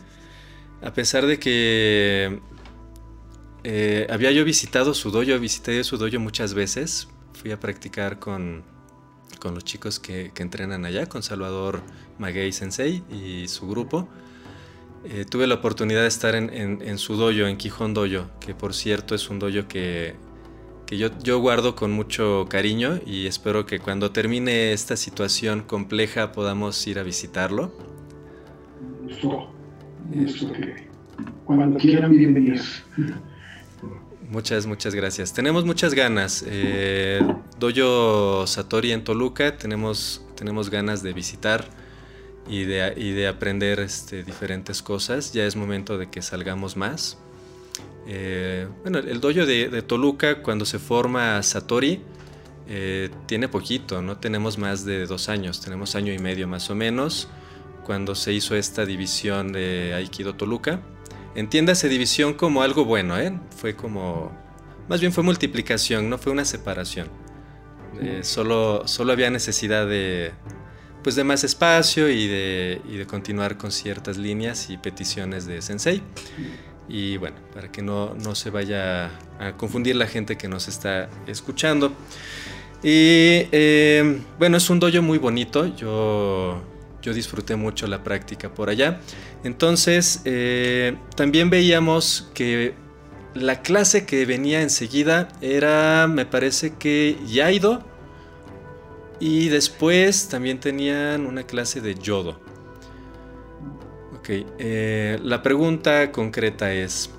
a pesar de que eh, había yo visitado su dojo, visité su dojo muchas veces, fui a practicar con, con los chicos que, entrenan allá, con Salvador Maguey Sensei y su grupo. Eh, tuve la oportunidad de estar en, en, en, su dojo, en Quijón Dojo, que por cierto es un dojo que que yo, yo guardo con mucho cariño y espero que cuando termine esta situación compleja podamos ir a visitarlo. Cuando quieran bienvenidos. Muchas, muchas gracias. Tenemos muchas ganas. Eh, Doyo Satori en Toluca, tenemos, tenemos ganas de visitar y de, y de aprender este, diferentes cosas. Ya es momento de que salgamos más. Eh, bueno, el dojo de, Toluca, cuando se forma Satori, eh, tiene poquito, no tenemos más de dos años, tenemos año y medio más o menos, cuando se hizo esta división de Aikido Toluca. Entiéndase división como algo bueno, ¿eh? Fue como... Más bien fue multiplicación, no fue una separación. Eh, solo, solo había necesidad de, pues de más espacio y de, y de continuar con ciertas líneas y peticiones de Sensei. Y bueno, para que no, se vaya a confundir la gente que nos está escuchando. Y eh, bueno, es un dojo muy bonito. Yo, yo disfruté mucho la práctica por allá. Entonces, eh, también veíamos que la clase que venía enseguida era, me parece que Yaido. Y después también tenían una clase de Yodo. Eh, la pregunta concreta es,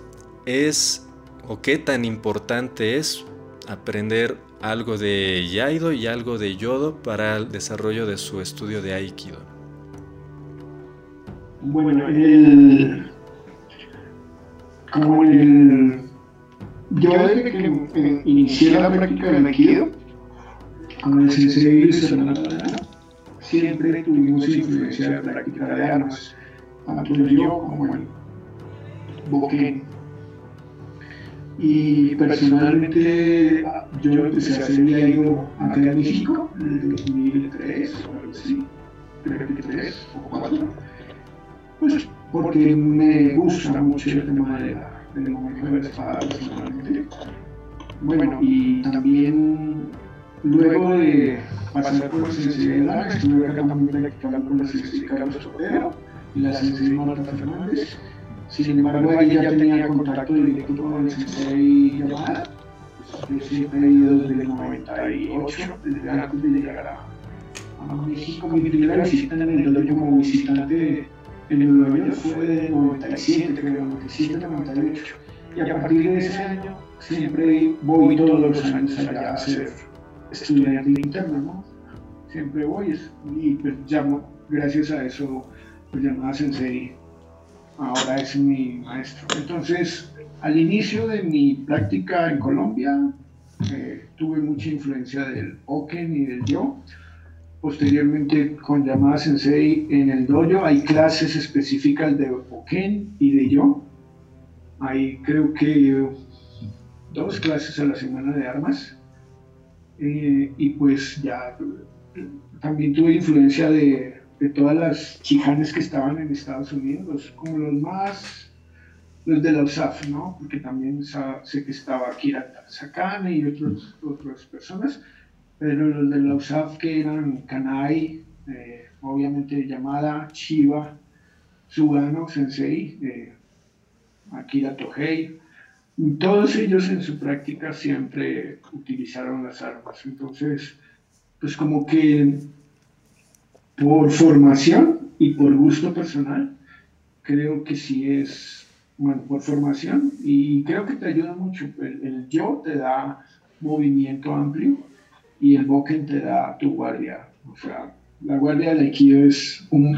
¿es o qué tan importante es aprender algo de Yaido y algo de Yodo para el desarrollo de su estudio de Aikido? Bueno, el, como el, yo desde que inicié la práctica del Aikido, con el sensei siempre tuvimos influencia de la práctica de armas tanto yo como el Boquén. Y personalmente yo empecé a hacer diario acá en México en el 2003 o algo así, creo que 3 o 4, pues porque me gusta mucho el tema de la, de la personalmente. Bueno, y también luego de pasar por el Sensei estuve acá también practicando con el Sensei Carlos Sotero y la sensei Marta Fernández. Sin embargo, ella ya tenía contacto directo con el sensei Yamada. Yo siempre he ido desde el 98, desde antes de llegar a, México. Mi primera visita en el como visitante en el Nueva York fue de 97, creo, 97, 98. Y a partir de ese año siempre voy todos los años allá a ser estudiante interno, ¿no? Siempre voy y pues llamo, gracias a eso pues llamada Sensei, ahora es mi maestro. Entonces, al inicio de mi práctica en Colombia, eh, tuve mucha influencia del Oken y del Yo. Posteriormente, con llamada Sensei en el dojo, hay clases específicas de Oken y de Yo. Hay creo que dos clases a la semana de armas. Eh, y pues ya también tuve influencia de de todas las chicanes que estaban en Estados Unidos, como los más, los de la USAF, ¿no? Porque también sé que estaba Kira Sakane y otros, otras personas, pero los de la USAF que eran Kanai, eh, obviamente llamada Chiva, Sugano, Sensei, eh, Akira Tohei, todos ellos en su práctica siempre utilizaron las armas. Entonces, pues como que por formación y por gusto personal, creo que sí es, bueno, por formación y creo que te ayuda mucho. El, yo te da movimiento amplio y el boken te da tu guardia. O sea, la guardia de Aikido es un,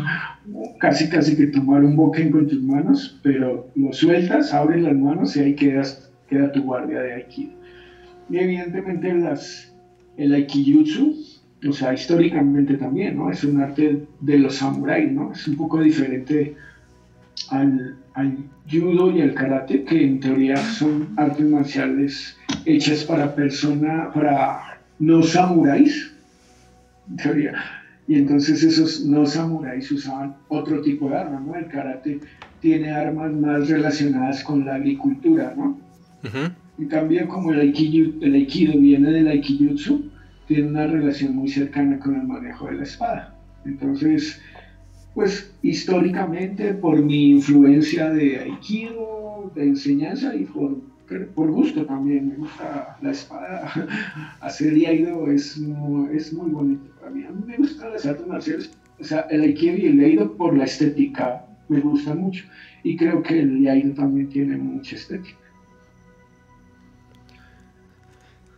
casi casi que tomar un boken con tus manos, pero lo sueltas, abres las manos y ahí quedas, queda tu guardia de Aikido. Y evidentemente las, el Aikijutsu o sea, históricamente también, ¿no? Es un arte de los samuráis, ¿no? Es un poco diferente al, al, judo y al karate, que en teoría son artes marciales hechas para personas, para no samuráis, teoría. Y entonces esos no samuráis usaban otro tipo de armas, ¿no? El karate tiene armas más relacionadas con la agricultura, ¿no? En cambio, como el aikido, el aikido viene del aikijutsu, tiene una relación muy cercana con el manejo de la espada. Entonces, pues históricamente por mi influencia de aikido, de enseñanza y por por gusto también, me gusta la espada. Hacer Iaido es es muy bonito para mí. A mí me gustan las artes marciales, o sea, el Aikido y el Iaido por la estética me gusta mucho. Y creo que el Iaido también tiene mucha estética.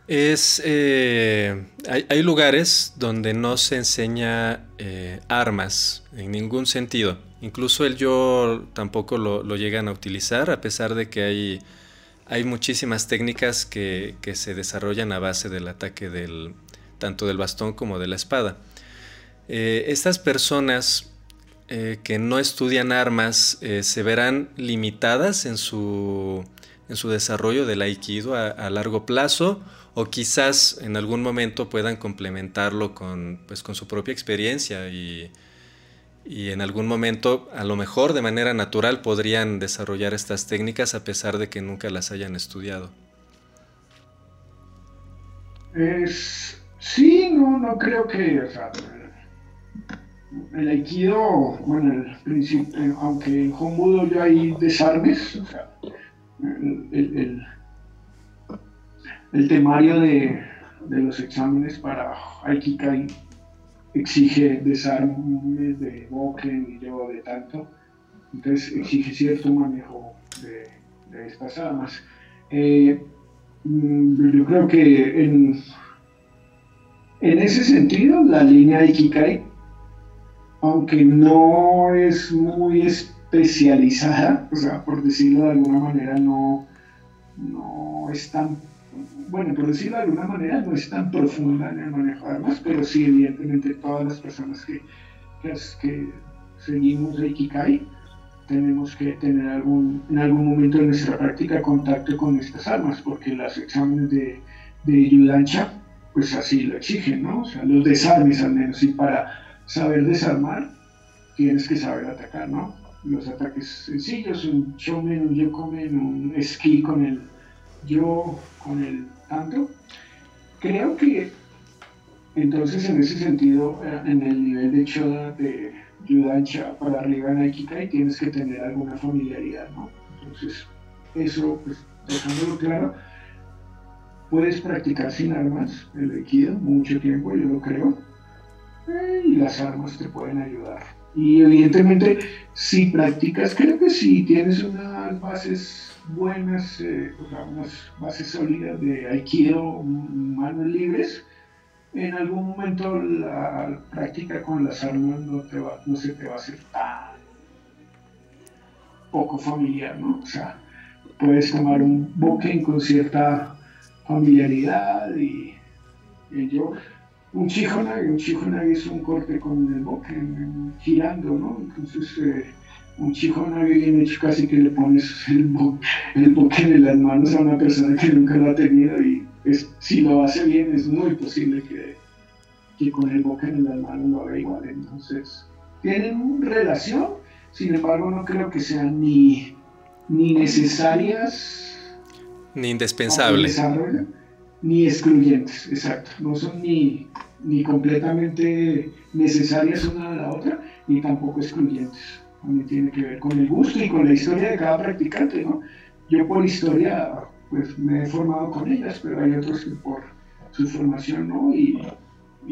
Es, eh, hay, lugares donde no se enseña eh, armas en ningún sentido. Incluso el yo tampoco lo, lo, llegan a utilizar, a pesar de que hay, hay muchísimas técnicas que, que, se desarrollan a base del ataque del, tanto del bastón como de la espada. Eh, estas personas que no estudian armas se verán limitadas en su, en su desarrollo del aikido a, a largo plazo o quizás en algún momento puedan complementarlo con, pues, con su propia experiencia y, en algún momento, a lo mejor de manera natural, podrían desarrollar estas técnicas a pesar de que nunca las hayan estudiado. sí, no, no creo que, el aikido, bueno, el principio, aunque en Homudo ya hay desarmes, o sea, el el temario de, los exámenes para Aikikai exige desarmes de Boken y yo de tanto, entonces exige cierto manejo de, estas armas. Eh, mm, yo creo que en, en ese sentido la línea Aikikai, aunque no es muy especializada, o sea, por decirlo de alguna manera, no, no es tan bueno, por decirlo de alguna manera, no es tan profunda en el manejo de armas, pero sí, evidentemente, todas las personas que, que, seguimos de Ikikai tenemos que tener algún, en algún momento de nuestra práctica contacto con estas armas, porque los exámenes de, de Yudancha, pues así lo exigen, ¿no? O sea, los desarmes al menos, y para saber desarmar, tienes que saber atacar, ¿no? Los ataques sencillos, un shomen, un yokomen, un esquí con el yo con el tanto, creo que entonces en ese sentido, eh, en el nivel de Choda de Yudancha para arriba en tienes que tener alguna familiaridad, ¿no? Entonces, eso, pues, dejándolo claro, puedes practicar sin armas el Aikido mucho tiempo, yo lo creo, eh, y las armas te pueden ayudar. Y evidentemente, si practicas, creo que si tienes unas bases buenas, eh, unas bases sólidas de aikido, manos libres, en algún momento la práctica con las armas no, te va, no se te va a hacer tan poco familiar, ¿no? O sea, puedes tomar un boken con cierta familiaridad y, yo, un chijonage, un es un corte con el boken girando, ¿no? Entonces, eh, un chico bien hecho casi que le pones el, bo el en las manos a una persona que nunca lo ha tenido y si lo hace bien es muy posible que, que con el boque en las manos lo haga igual. Entonces, tienen relación, sin embargo no creo que sean ni, ni necesarias ni indispensables ni excluyentes, exacto. No son ni, ni completamente necesarias una a la otra, ni tampoco excluyentes también tiene que ver con el gusto y con la historia de cada practicante, ¿no? Yo por historia, pues me he formado con ellas, pero hay otros que por su formación, ¿no? Y,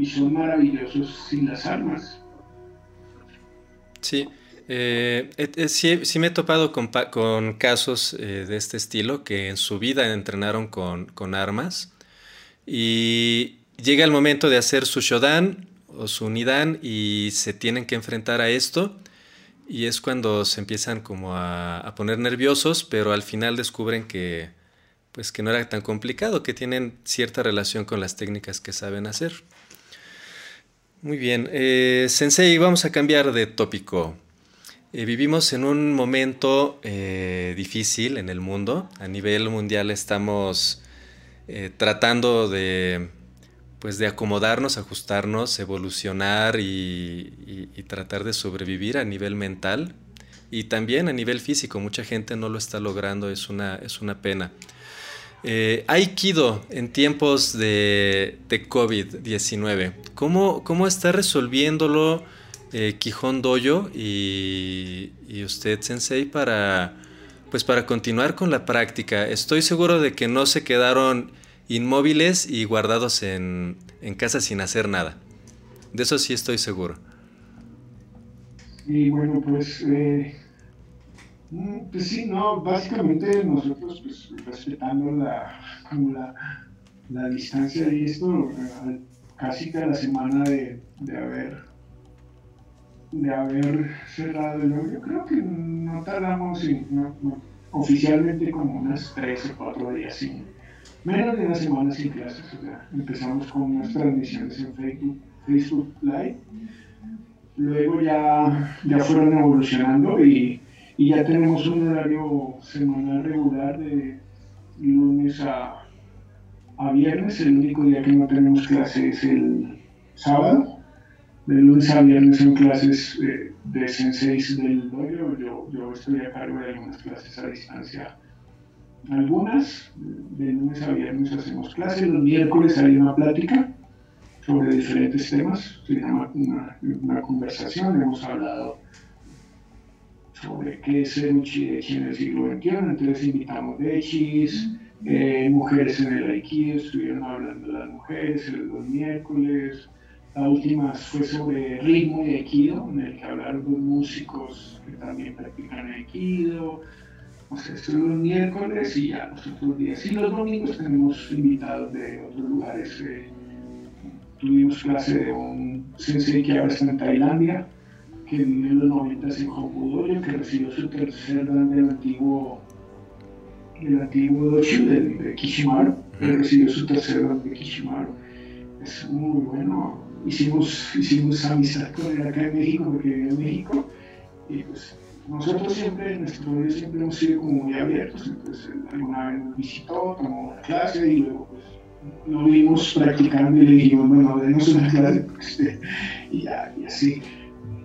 son maravillosos sin las armas. Sí. Eh, sí, me he topado con, casos eh, de este estilo que en su vida entrenaron con, con, armas y llega el momento de hacer su shodan o su nidan y se tienen que enfrentar a esto y es cuando se empiezan como a, poner nerviosos, pero al final descubren que, pues que no era tan complicado, que tienen cierta relación con las técnicas que saben hacer. Muy bien, eh, Sensei, vamos a cambiar de tópico. Eh, vivimos en un momento eh, difícil en el mundo. A nivel mundial estamos tratando de pues de acomodarnos, ajustarnos, evolucionar y, tratar de sobrevivir a nivel mental y también a nivel físico. Mucha gente no lo está logrando, es una, es una pena. Eh, Aikido en tiempos de, COVID-19, ¿cómo, ¿cómo, está resolviéndolo eh, Doyo y, y, usted, Sensei, para, pues para continuar con la práctica, estoy seguro de que no se quedaron inmóviles y guardados en, en casa sin hacer nada. De eso sí estoy seguro. Y bueno, pues, eh, mm, pues sí, no, básicamente nosotros pues, respetando la, la, la distancia y esto, casi que la semana de, de haber de haber cerrado yo creo que no tardamos oficialmente como unas 3 o 4 días, sin, menos de una semana sin clases. O sea, empezamos con unas transmisiones en Facebook, Facebook Live, luego ya, ya fueron evolucionando y, y ya tenemos un horario semanal regular de lunes a, viernes. El único día que no tenemos clases es el sábado de lunes a viernes en clases eh, de senseis del dojo. Yo, yo estoy a cargo de algunas clases a distancia. Algunas, de lunes a viernes hacemos clases. Los miércoles hay una plática sobre diferentes temas. Se llama una, una conversación. Hemos hablado sobre qué es ser un chidechi en el siglo XXI. Entonces invitamos de eh, mujeres en el Aikido, estuvieron hablando de las mujeres los miércoles. La última fue sobre ritmo y aikido, en el que hablaron dos músicos que también practican aikido. Sea, esto los miércoles y ya los otros días. Y los domingos tenemos invitados de otros lugares. Eh, tuvimos clase de un sensei que ahora está en Tailandia, que en los 90 en Hokudoyo, que recibió su tercer dan del antiguo, del antiguo Dochu de, de Kishimaru, que recibió su tercer dan de Kishimaru. Es muy bueno, hicimos, hicimos amistad con él acá en México, porque vive en México, y pues nosotros siempre, en nuestro medio siempre hemos sido como muy abiertos, entonces alguna vez nos visitó, tomó una clase y luego pues lo vimos practicando y le dijimos, bueno, denos una clase, pues, y ya, y así.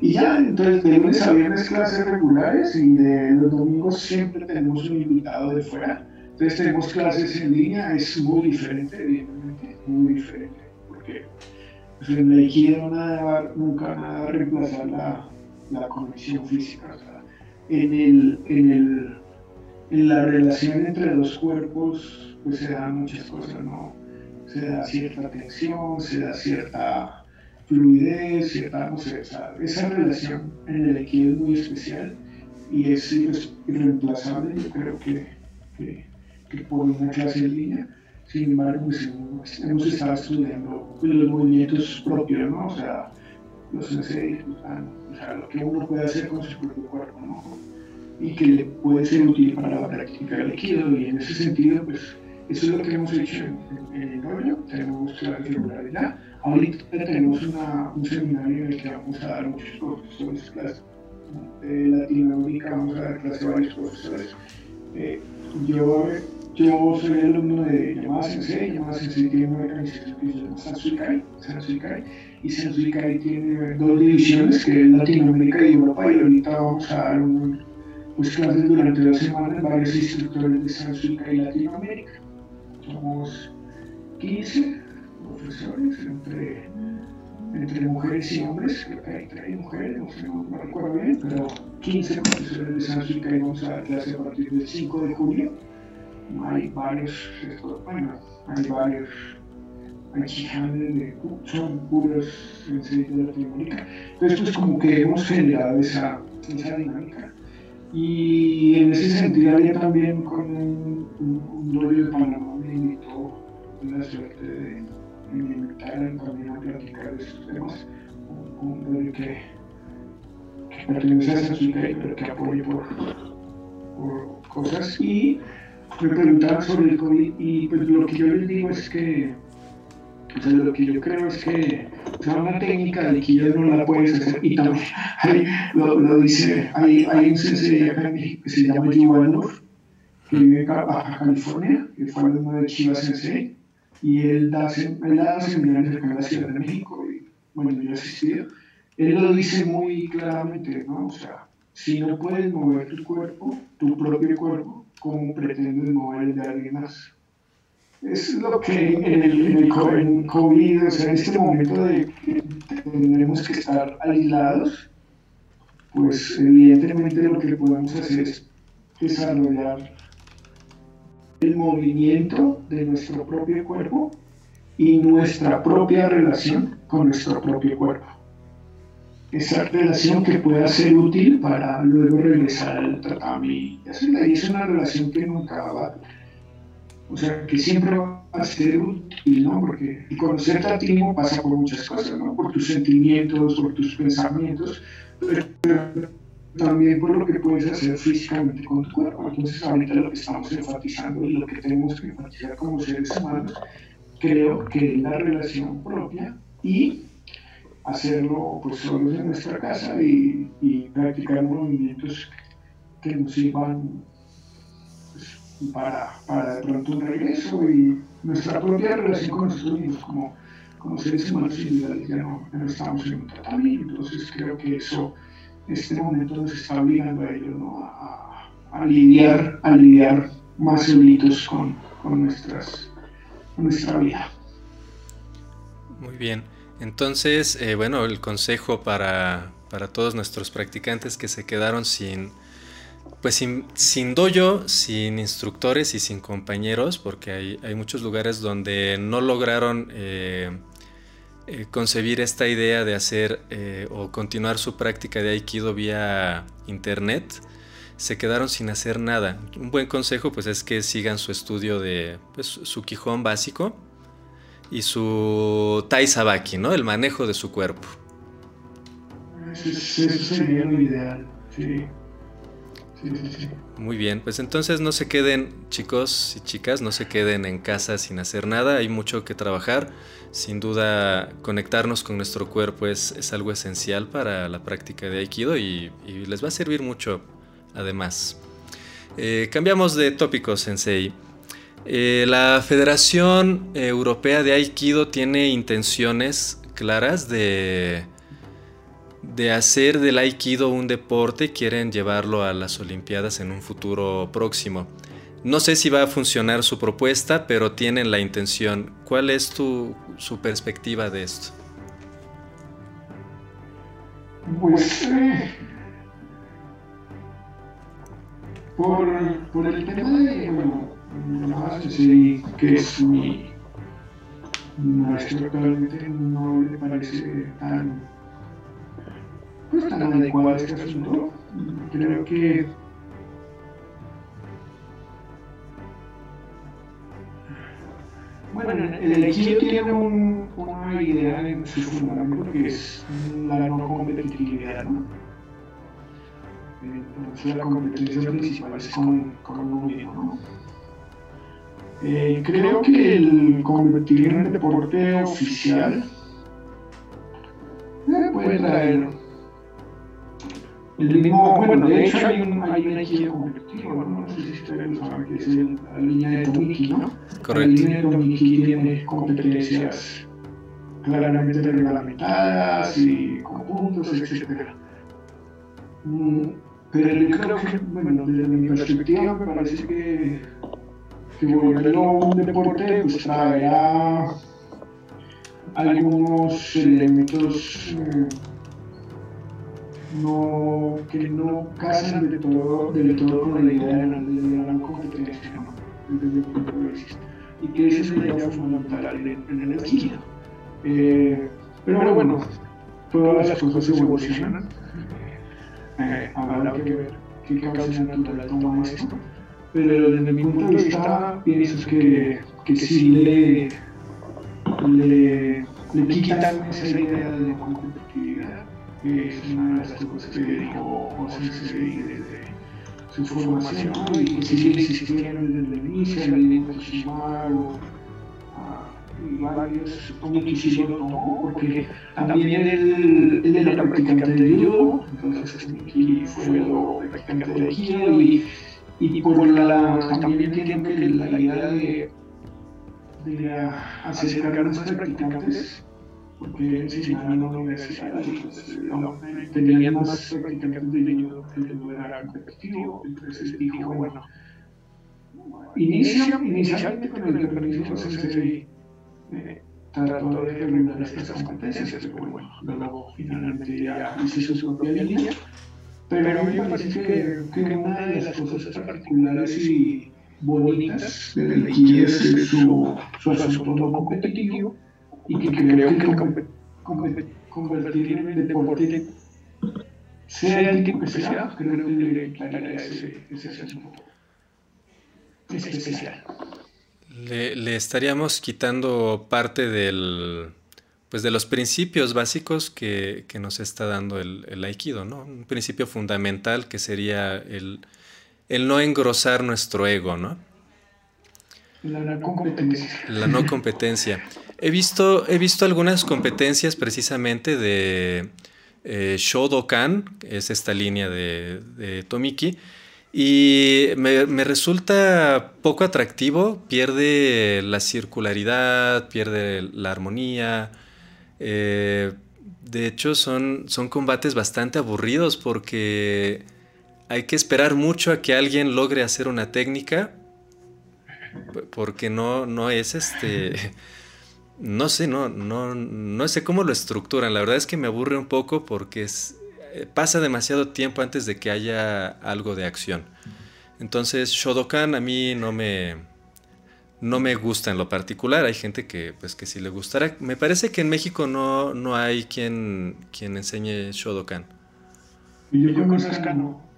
Y ya, entonces de lunes a viernes clases regulares y de los domingos siempre tenemos un invitado de fuera. Entonces tenemos clases en línea, es muy diferente, evidentemente, muy diferente, porque pues en el Aikido nada, nunca nada reemplazar la, la conexión física. O sea, en, el, en, el, en la relación entre los cuerpos pues se dan muchas cosas, ¿no? Se da cierta tensión, se da cierta fluidez, cierta, no esa relación en el Aikido es muy especial y es irreemplazable, yo creo que, que, que por una clase en línea sin embargo, pues, hemos estado estudiando los movimientos propios, ¿no? O sea, los senseis, o sea, lo que uno puede hacer con su propio cuerpo, ¿no? Y que le puede ser útil para la práctica del Aikido. Y en ese sentido, pues, eso es lo que hemos hecho en, el rollo. Tenemos clases regulares ya. Ahorita tenemos una, un seminario en el que vamos a dar muchos profesores, clases de Latinoamérica, vamos a dar clases a varios profesores. Eh, yo yo soy alumno de Yamada Sensei, Yamada Sensei tiene una organización que se llama Sansuikai, Sansuikai, y Sansuikai tiene dos divisiones, que es Latinoamérica y Europa, y ahorita vamos a dar un, pues, clases durante dos semanas varios instructores de Sansuikai Latinoamérica. Somos 15 profesores entre, entre mujeres y hombres, creo que hay tres mujeres, no, sé, no, recuerdo bien, pero 15 profesores de Sansuikai vamos a dar clases a partir del 5 de julio hay varios, bueno, hay varios de, son puros de Latinoamérica. Entonces, pues como que hemos generado esa, esa dinámica. Y en ese sentido, ya también con un, un, de Panamá me invitó la suerte de, invitar también a platicar de estos temas. Un, un que, que pertenece a Suica, pero que apoya por, por cosas. Y me preguntaban sobre el COVID y pues lo que yo les digo es que, lo que yo creo es que o una técnica de ya no la puedes hacer y también lo, dice, hay, un sensei acá en México que se llama Yuval que vive en Baja California, que fue uno de Chivas Sensei, y él da, él da seminarios acá en la Ciudad de México, y bueno, yo he asistido. Él lo dice muy claramente, ¿no? O sea, si no puedes mover tu cuerpo, tu propio cuerpo, cómo pretendes mover el de alguien más. Es lo que en el, COVID, o sea, en este momento de que tendremos que estar aislados, pues evidentemente lo que podemos hacer es desarrollar el movimiento de nuestro propio cuerpo y nuestra propia relación con nuestro propio cuerpo. Esa relación que pueda ser útil para luego regresar al tatami. Y es una relación que nunca va o sea, que siempre va a ser útil, ¿no? Porque conocerte a ti mismo pasa por muchas cosas, ¿no? Por tus sentimientos, por tus pensamientos, pero también por lo que puedes hacer físicamente con tu cuerpo. Entonces, ahorita lo que estamos enfatizando y lo que tenemos que enfatizar como seres humanos, creo que es la relación propia y hacerlo pues solos en nuestra casa y, y practicar movimientos que nos sirvan para, para de pronto un regreso y nuestra propia relación con nosotros mismos como, como seres humanos individuales ya no, ya no estamos en un tratamiento, entonces creo que eso este momento nos está obligando a ello, a, a, lidiar, más solitos con, con, nuestras, nuestra vida. Muy bien. Entonces, eh, bueno, el consejo para, para, todos nuestros practicantes que se quedaron sin, pues sin, sin dojo, sin instructores y sin compañeros, porque hay, muchos lugares donde no lograron eh, eh, concebir esta idea de hacer eh, o continuar su práctica de aikido vía internet, se quedaron sin hacer nada. Un buen consejo pues es que sigan su estudio de pues, su Quijón básico y su Tai Sabaki, ¿no? El manejo de su cuerpo. Eso, sería lo ideal, sí. Muy bien, pues entonces no se queden chicos y chicas, no se queden en casa sin hacer nada, hay mucho que trabajar. Sin duda conectarnos con nuestro cuerpo es, algo esencial para la práctica de Aikido y, les va a servir mucho además. Eh, cambiamos de tópico, Sensei. Eh, la Federación Europea de Aikido tiene intenciones claras de de hacer del aikido un deporte, quieren llevarlo a las Olimpiadas en un futuro próximo. No sé si va a funcionar su propuesta, pero tienen la intención. ¿Cuál es tu, su perspectiva de esto? Pues eh, por, por, el tema de, que es mi maestro actualmente no le parece tan pues tan adecuado este asunto. Creo que Bueno, el equipo tiene un, una idea en su fundamento que es la no competitividad, ¿no? Entonces la competencia principal es con, con uno mismo, ¿no? Eh, creo que el competir en el deporte oficial eh, puede traer el mismo, bueno, de hecho hay un, hay un ejido competitivo, ¿no? no sé si ustedes lo saben, que es el, la línea de Tomiki, ¿no? Correcto. La línea de Tomiki tiene competencias claramente reglamentadas y con puntos, etc. Mm, pero yo creo que, bueno, desde mi perspectiva me parece que, que volverlo un deporte pues traerá algunos elementos eh, no, que no casan del todo, del todo con la idea de la, de la competencia, desde mi punto de vista. Y que esa es la idea fundamental en, el equipo. Eh, pero bueno, todas las cosas evolucionan. Eh, habrá que ver qué causa natural toma esto. Pero desde mi punto de vista, pienso que, que sí le, le, le quitan esa idea de que es una de las cosas que dijo José Sensei desde su formación y que sigue existiendo desde el inicio, el alimento Shimaru, y varios Tomiki lo tomó, porque también él, él era practicante de judo, entonces Miki fue practicante de judo y, y por la, también que la idea de, de acercar a nuestros practicantes porque si no, no universidad, tenían más practicantes de judo que no era competitivo, entonces dijo, bueno, inicia, inicialmente con el permiso sensei eh, trató de regular estas competencias, pero bueno, luego finalmente ya hizo su propia línea. Pero a mí me parece que, que una de las cosas particulares y bonitas del Aikido es su, su asunto competitivo y que creo que convertir en deporte sea el que sea, creo que le daría ese, ese asunto especial. Le, le, estaríamos quitando parte del, pues de los principios básicos que, que nos está dando el, el, Aikido, ¿no? Un principio fundamental que sería el, el no engrosar nuestro ego, ¿no? La no competencia. La no competencia. He visto, he visto algunas competencias precisamente de eh, Shodokan, es esta línea de, de Tomiki, y me, me, resulta poco atractivo, pierde la circularidad, pierde la armonía. Eh, de hecho, son, son combates bastante aburridos porque hay que esperar mucho a que alguien logre hacer una técnica porque no, no es este... No sé, no, no, no sé cómo lo estructuran. La verdad es que me aburre un poco porque es, eh, pasa demasiado tiempo antes de que haya algo de acción. Entonces, Shodokan a mí no me, no me gusta en lo particular. Hay gente que, pues, que sí le gustará. Me parece que en México no, no hay quien, quien enseñe Shodokan. Yo conozco no.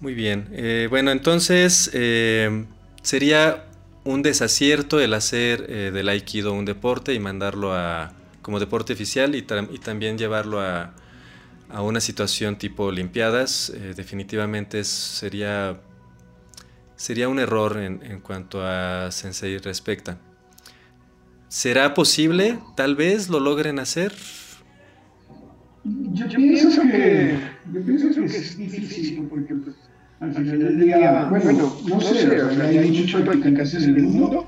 Muy bien. Eh, bueno, entonces eh, sería un desacierto el hacer eh, del aikido un deporte y mandarlo a como deporte oficial y, también llevarlo a, a, una situación tipo Olimpiadas. Eh, definitivamente sería, sería un error en, cuanto a Sensei respecta. ¿Será posible? Tal vez lo logren hacer. Yo, pienso, que, yo pienso que es difícil pues, al final del día, bueno, no sé, o sea, hay muchas prácticas en el mundo,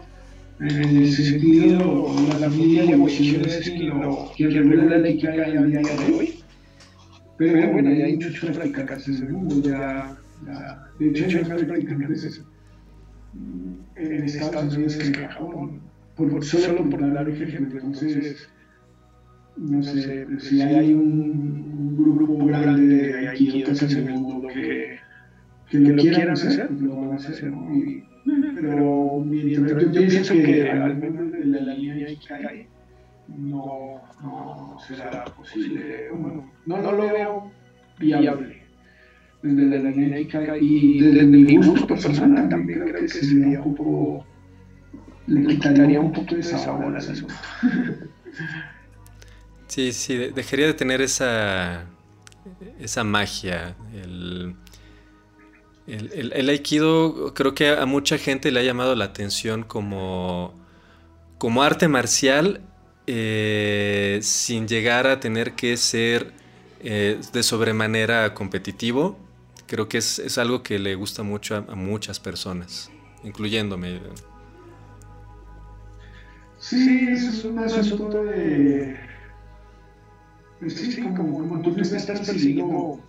en el sentido, la familia de es quien regula la ética al día de hoy, pero bueno, hay muchas prácticas en el mundo, ya, ya de hecho hay más prácticas en Estados Unidos que en Japón, por, solo por dar ejemplo, entonces no sé, si hay un, grupo grande de aikidotas en el mundo que que lo, que lo quieran hacer, hacer, lo van a hacer. ¿no? Y, pero mientras yo pienso que al menos de la línea Ikigai no, no será posible, bueno, no, no lo veo viable. Desde la línea Ikigai y desde mi gusto personal también creo que sería un poco, le quitaría un poco de sabor al asunto. Sí, sí, dejaría de tener esa, esa magia, el el, el, aikido creo que a mucha gente le ha llamado la atención como, como arte marcial eh, sin llegar a tener que ser eh, de sobremanera competitivo. Creo que es, es, algo que le gusta mucho a, muchas personas, incluyéndome. Sí, es un asunto de... Sí, sí, como, como tú estás persiguiendo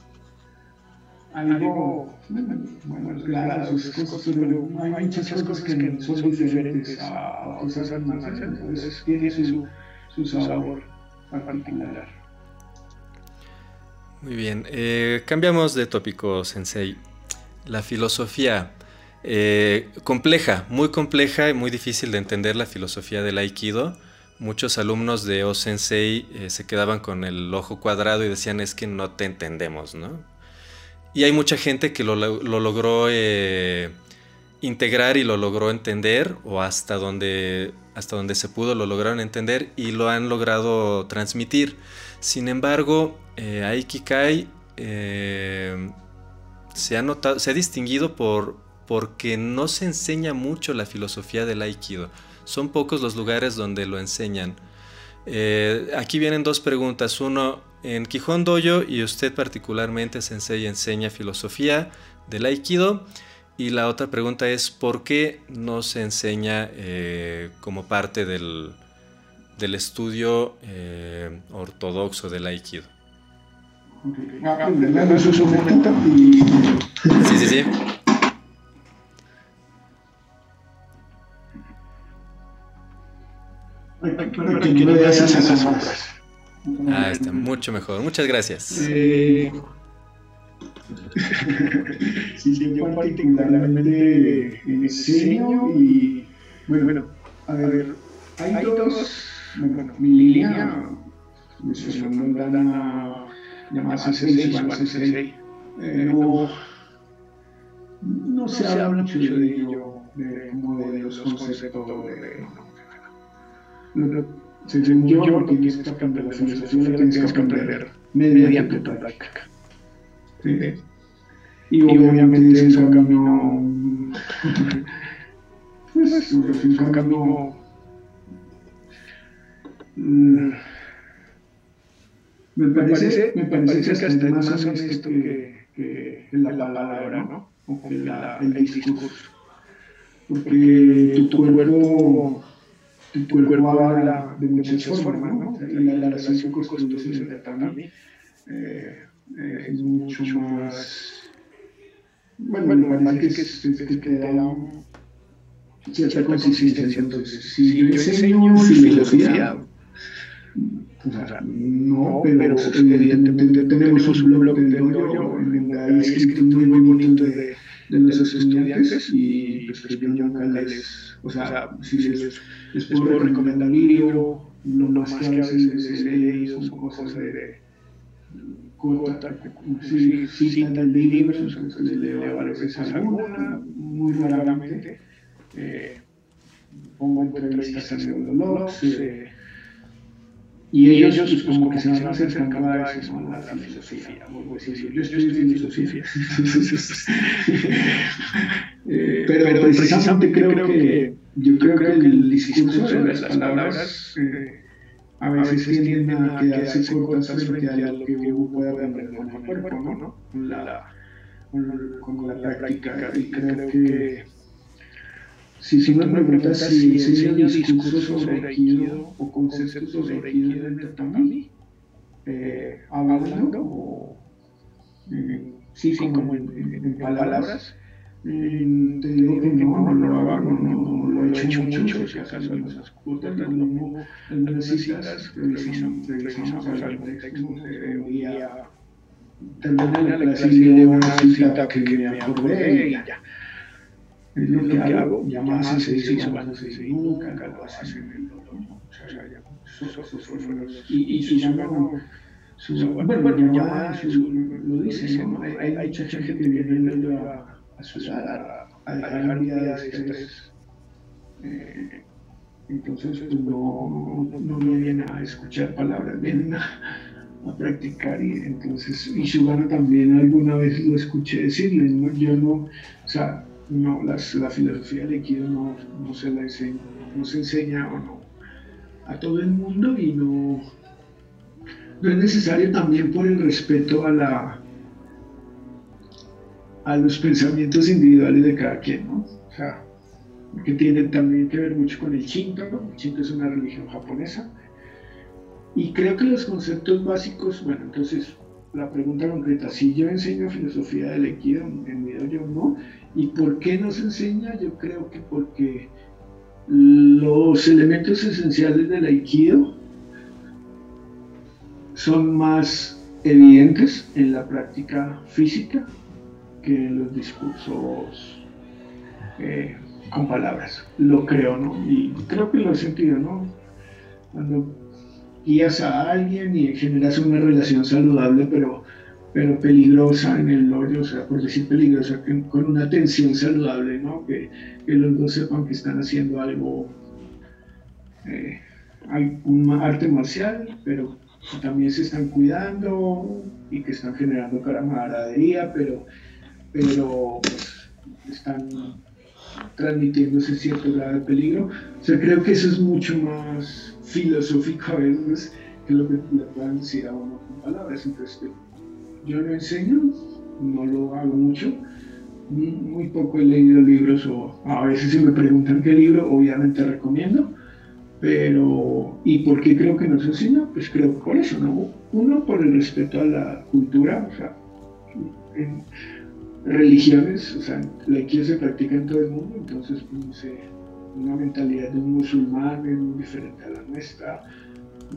algo, bueno, claro, sus cosas, pero hay muchas cosas que son diferentes a otras animaciones, entonces tiene su, su sabor particular. Muy bien, eh, cambiamos de tópico, Sensei. La filosofía, eh, compleja, muy compleja y muy difícil de entender la filosofía del Aikido. Muchos alumnos de O-Sensei eh, se quedaban con el ojo cuadrado y decían es que no te entendemos, ¿no? Y hay mucha gente que lo, lo logró eh, integrar y lo logró entender, o hasta donde, hasta donde se pudo lo lograron entender y lo han logrado transmitir. Sin embargo, eh, Aikikai eh, se, ha notado, se ha distinguido por, porque no se enseña mucho la filosofía del Aikido. Son pocos los lugares donde lo enseñan. Aquí vienen dos preguntas. Uno, en Quijón Doyo y usted particularmente, Sensei, enseña filosofía del Aikido. Y la otra pregunta es, ¿por qué no se enseña eh, como parte del, del estudio eh, ortodoxo del Aikido? Sí, sí, sí. Esas. Ah, está mucho mejor. Muchas gracias. Eh, sí, yo particularmente enseño y bueno, bueno, a ver, hay, dos, bueno, mi línea, mi segunda Sensei, Sensei, eh, no, no se habla mucho de ello, de, como de los conceptos de... Lo, según yo, lo que tienes que aprender la filosofía, la tienes que aprender mediante tu práctica. ¿sí? Y, obviamente es un camino, pues, es un camino me parece, me parece que hasta más honesto que, que la palabra, ¿no? O que la, el discurso. Porque tu cuerpo, tu cuerpo habla de muchas formas, ¿no? Y la, la relación con construyes entre eh, eh, es mucho más bueno, bueno parece que, que, que da cierta consistencia. Entonces, si yo enseño filosofía, o sea, no, pero, evidentemente tenemos un blog de dojo en hay escrito muy, muy bonito de, de nuestros estudiantes y pues, yo nunca les, o sea, si les, les puedo recomendar un libro, lo más que a veces he leído son cosas de sí, citan libros, entonces leo a veces alguna, muy raramente. Eh, pongo entrevistas a neurólogos. Eh, y ellos, pues, como que se van acercando cada vez a la filosofía. Yo estoy en filosofía. eh, pero, pero precisamente creo que yo creo que el discurso de las palabras eh, a veces tienden a quedarse cortas frente a lo que uno puede aprender con el cuerpo, ¿no? Con la, con, la práctica. Y creo que si, si me preguntas si enseño discursos sobre Aikido o conceptos sobre Aikido en el tatami, eh, hablando o eh, sí, como en, en, palabras, eh, te digo que no, no lo hago, no, lo he hecho mucho, si acaso cuotas, las citas revisamos, revisamos algún texto de un día, termina la clase y una cita que me acordé y ya es lo que hago, llamadas se hizo, cuando se hizo, nunca lo haces en el dolor. Ya, y, bueno, bueno, llamadas lo dice, ¿no? Hay, mucha gente que viene a, a sudar, a, dejar vida de estrés. Eh, entonces, pues no, no, no, vienen a escuchar palabras, vienen a, a practicar y entonces, y Shugana también alguna vez lo escuché decirle, ¿no? yo no, o sea, no, la filosofía de Aikido no, no, se la enseña, no se enseña o no, a todo el mundo y no, no es necesario también por el respeto a la a los pensamientos individuales de cada quien, ¿no? O sea, que tiene también que ver mucho con el Shinto, el Shinto es una religión japonesa, y creo que los conceptos básicos, bueno, entonces la pregunta concreta, si yo enseño filosofía del Aikido en mi dojo no, ¿Y por qué no se enseña? Yo creo que porque los elementos esenciales del aikido son más evidentes en la práctica física que en los discursos eh, con palabras. Lo creo, ¿no? Y creo que lo he sentido, ¿no? Cuando guías a alguien y generas una relación saludable, pero pero peligrosa en el hoyo, o sea, por decir peligrosa, con una tensión saludable, ¿no? Que, que los dos sepan que están haciendo algo, eh, un arte marcial, pero también se están cuidando y que están generando camaradería, pero, pero pues, están transmitiendo ese cierto grado de peligro. O sea, creo que eso es mucho más filosófico a veces que lo que le puedan decir a uno con palabras. Entonces, yo lo enseño, no lo hago mucho, muy poco he leído libros o a veces si me preguntan qué libro, obviamente recomiendo, pero ¿y por qué creo que no se enseña? Pues creo que por eso, ¿no? Uno, por el respeto a la cultura, o sea, en religiones, o sea, la iglesia se practica en todo el mundo, entonces, pues, una mentalidad de un musulmán es muy diferente a la nuestra,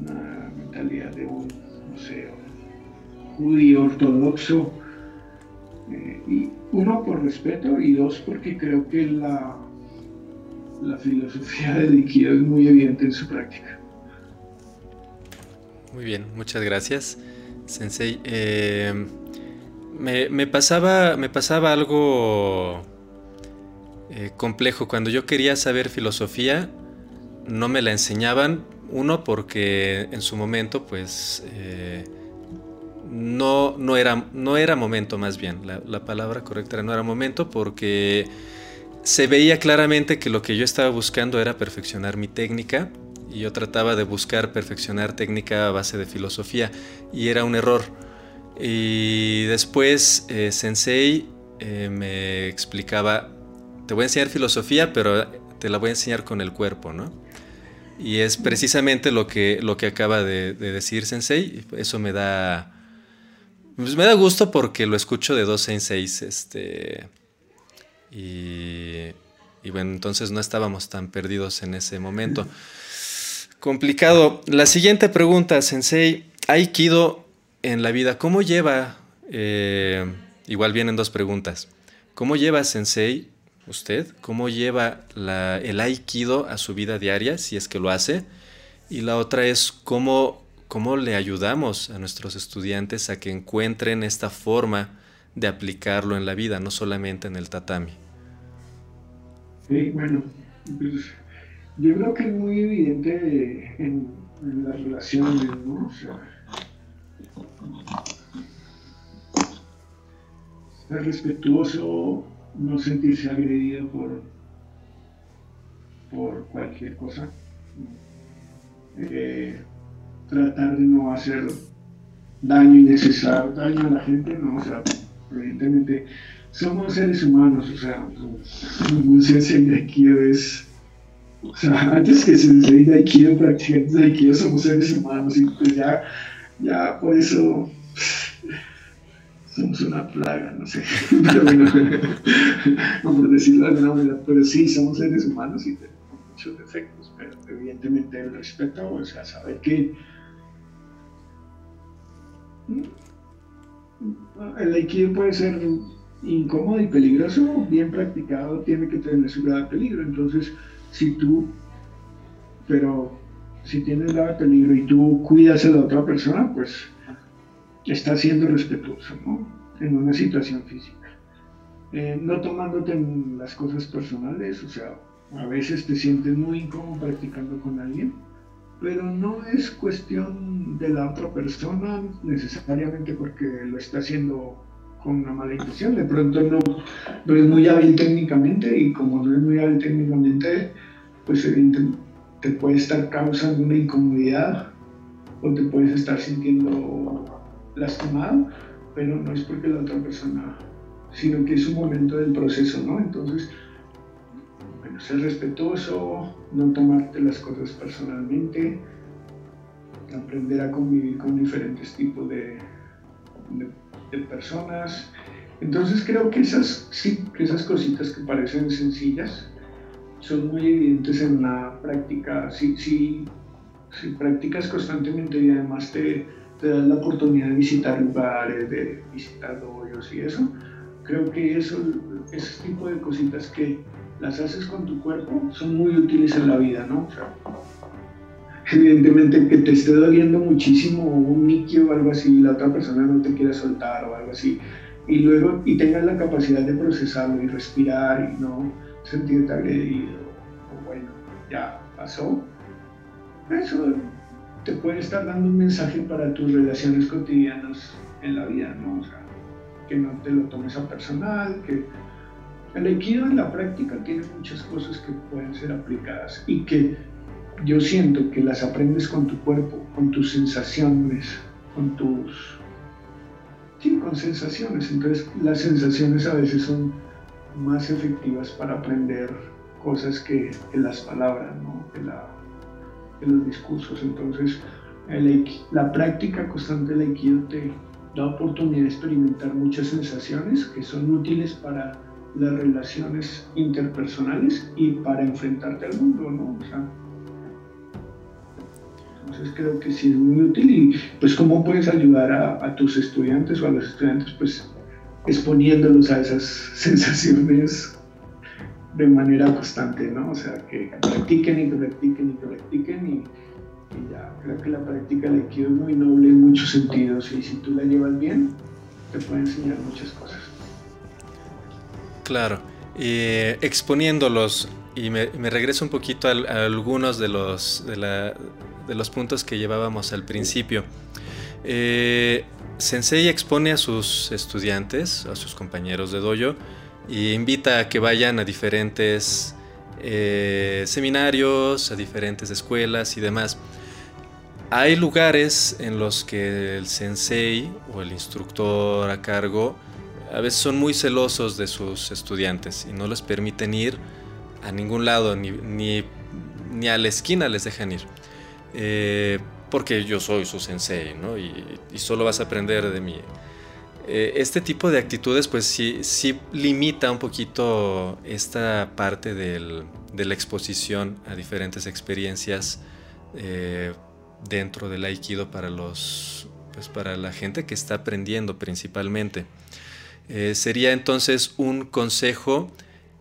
una mentalidad de un, no sé, judío ortodoxo. Eh, y uno por respeto y dos porque creo que la, la filosofía del líquido es muy evidente en su práctica. Muy bien, muchas gracias, Sensei. Eh, me, pasaba, me pasaba algo eh, complejo. Cuando yo quería saber filosofía, no me la enseñaban. Uno, porque en su momento, pues, no, no, era, no era momento más bien. La, palabra correcta era no era momento porque se veía claramente que lo que yo estaba buscando era perfeccionar mi técnica y yo trataba de buscar perfeccionar técnica a base de filosofía y era un error. Y después eh, Sensei eh, me explicaba, te voy a enseñar filosofía, pero te la voy a enseñar con el cuerpo, ¿no? Y es precisamente lo que, lo que acaba de, decir Sensei. Eso me da. Pues me da gusto porque lo escucho de dos senseis. Este. Y, y bueno, entonces no estábamos tan perdidos en ese momento. Complicado. La siguiente pregunta, Sensei. Aikido en la vida, ¿cómo lleva? Eh, igual vienen dos preguntas. ¿Cómo lleva Sensei usted? ¿Cómo lleva el aikido a su vida diaria, si es que lo hace? Y la otra es cómo, cómo le ayudamos a nuestros estudiantes a que encuentren esta forma de aplicarlo en la vida, no solamente en el tatami. Sí, bueno, pues, yo creo que es muy evidente en, las relaciones, ¿no? ser respetuoso, no sentirse agredido por, por cualquier cosa. Eh, tratar de no hacer daño innecesario, daño a la gente, no, o sea, evidentemente somos seres humanos, o sea, un sensei de Aikido es, o sea, antes que sensei de Aikido, practicantes de Aikido, somos seres humanos y pues ya, ya por eso somos una plaga, no sé, pero bueno, por decirlo de alguna manera, pero sí, somos seres humanos y tenemos muchos defectos, pero evidentemente el respeto, o sea, saber que el aikido puede ser incómodo y peligroso, bien practicado tiene que tener su grado de peligro, entonces si tú, pero si tienes grado de peligro y tú cuidas a la otra persona, pues está siendo respetuoso ¿no? en una situación física. Eh, no tomándote las cosas personales, o sea, a veces te sientes muy incómodo practicando con alguien, pero no es cuestión de la otra persona necesariamente porque lo está haciendo con una mala intención. De pronto no, no es muy hábil técnicamente y como no es muy hábil técnicamente, pues te puede estar causando una incomodidad o te puedes estar sintiendo lastimado, pero no es porque la otra persona, sino que es un momento del proceso, ¿no? Entonces, ser respetuoso, no tomarte las cosas personalmente, aprender a convivir con diferentes tipos de, personas. Entonces creo que esas, sí, esas cositas que parecen sencillas son muy evidentes en la práctica. Si, si, si practicas constantemente y además te, te das la oportunidad de visitar lugares, de visitar hoyos y eso, creo que eso, ese tipo de cositas que las haces con tu cuerpo son muy útiles en la vida, ¿no? evidentemente que te esté doliendo muchísimo un niquio o algo así, la otra persona no te quiere soltar o algo así, y luego y tengas la capacidad de procesarlo y respirar y no sentirte agredido, o bueno, ya pasó, eso te puede estar dando un mensaje para tus relaciones cotidianas en la vida, ¿no? O sea, que no te lo tomes a personal, que el equido en la práctica tiene muchas cosas que pueden ser aplicadas y que yo siento que las aprendes con tu cuerpo, con tus sensaciones, con tus... Sí, con sensaciones. Entonces las sensaciones a veces son más efectivas para aprender cosas que, las palabras, ¿no? la, los discursos. Entonces, la práctica constante del Aikido te da oportunidad de experimentar muchas sensaciones que son útiles para las relaciones interpersonales y para enfrentarte al mundo, ¿no? Entonces creo que sí es muy útil y pues cómo puedes ayudar a, tus estudiantes o a los estudiantes pues exponiéndolos a esas sensaciones de manera constante, ¿no? O sea, que practiquen y que practiquen y que practiquen y, ya, creo que la práctica de Aikido es muy noble en muchos sentidos y si tú la llevas bien, te puede enseñar muchas cosas. Claro, eh, exponiéndolos, y me, regreso un poquito a, algunos de los, de, los puntos que llevábamos al principio. Eh, Sensei expone a sus estudiantes, a sus compañeros de dojo, y invita a que vayan a diferentes eh, seminarios, a diferentes escuelas y demás. Hay lugares en los que el sensei o el instructor a cargo a veces son muy celosos de sus estudiantes y no les permiten ir a ningún lado, ni, ni, a la esquina les dejan ir. Eh, porque yo soy su sensei, ¿no? Y, y solo vas a aprender de mí. Eh, este tipo de actitudes pues sí, sí limita un poquito esta parte del, de la exposición a diferentes experiencias eh, dentro del aikido para los pues para la gente que está aprendiendo principalmente. Eh, sería entonces un consejo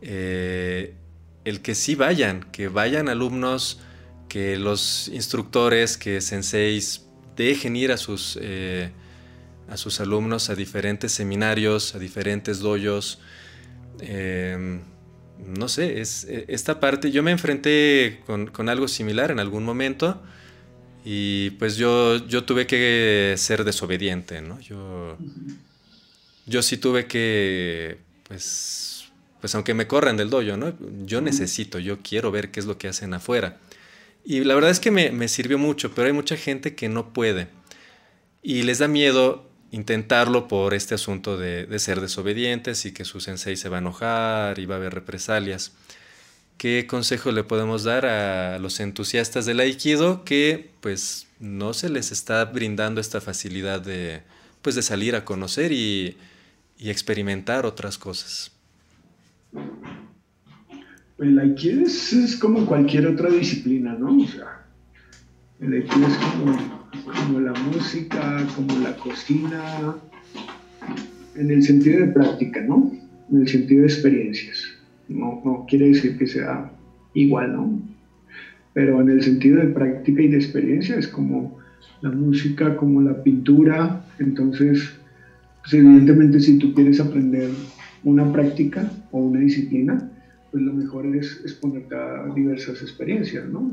el que sí vayan, que vayan alumnos, que los instructores, que senseis dejen ir a sus a sus alumnos a diferentes seminarios, a diferentes doyos. Em, no sé, es, e, esta parte, yo me enfrenté con, algo similar en algún momento y pues yo, yo tuve que ser desobediente, ¿no? Yo, yo sí tuve que, pues, pues aunque me corran del doyo, ¿no? Yo necesito, yo quiero ver qué es lo que hacen afuera. Y la verdad es que me, me sirvió mucho, pero hay mucha gente que no puede. Y les da miedo intentarlo por este asunto de, ser desobedientes y que su sensei se va a enojar y va a haber represalias. ¿Qué consejo le podemos dar a los entusiastas del aikido que pues no se les está brindando esta facilidad de, pues, de salir a conocer y, experimentar otras cosas? El aikido es, como cualquier otra disciplina, ¿no? O sea, el aikido es como como la música, como la cocina, en el sentido de práctica, ¿no? En el sentido de experiencias. No, no quiere decir que sea igual, ¿no? Pero en el sentido de práctica y de experiencia es como la música, como la pintura. Entonces, pues evidentemente si tú quieres aprender una práctica o una disciplina, pues lo mejor es exponerte a diversas experiencias, ¿no?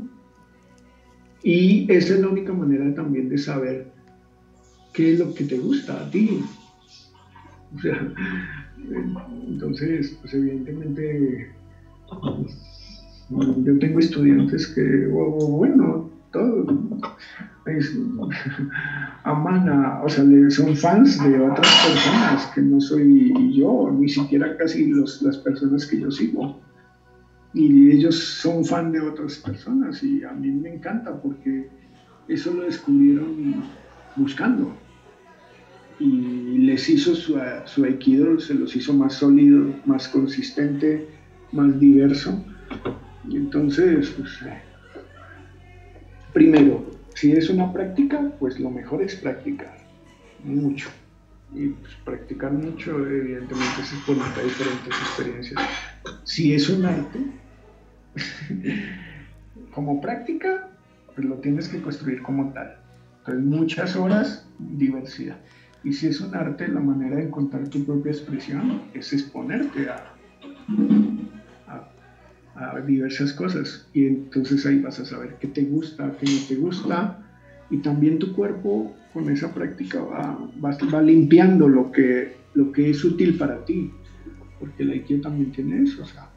Y esa es la única manera también de saber qué es lo que te gusta a ti. O sea, entonces, pues evidentemente, yo tengo estudiantes que, bueno, todos aman a, o sea, son fans de otras personas que no soy yo, ni siquiera casi las personas que yo sigo. Y ellos son fan de otras personas y a mí me encanta porque eso lo descubrieron buscando. Y les hizo su, su aikido, se los hizo más sólido, más consistente, más diverso. Y entonces, pues, primero, si es una práctica, pues lo mejor es practicar mucho. Y pues, practicar mucho, evidentemente, es exponente a diferentes experiencias. Si es un arte, como práctica, pues lo tienes que construir como tal. Entonces, muchas horas, diversidad. Y si es un arte, la manera de encontrar tu propia expresión es exponerte a, diversas cosas. Y entonces ahí vas a saber qué te gusta, qué no te gusta. Y también tu cuerpo con esa práctica va, va, va limpiando lo que, lo que es útil para ti. Porque el Aikido también tiene eso. O sea,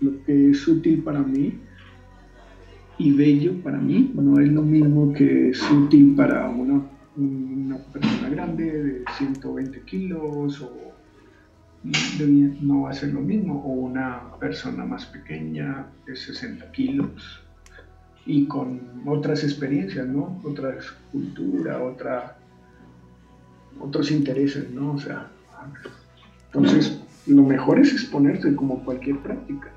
lo que es útil para mí y bello para mí no es lo mismo que es útil para una, una persona grande de 120 kilos o no va a ser lo mismo o una persona más pequeña de 60 kilos y con otras experiencias, ¿no? Otra cultura, otra, otros intereses, ¿no? O sea, entonces lo mejor es exponerse como cualquier práctica.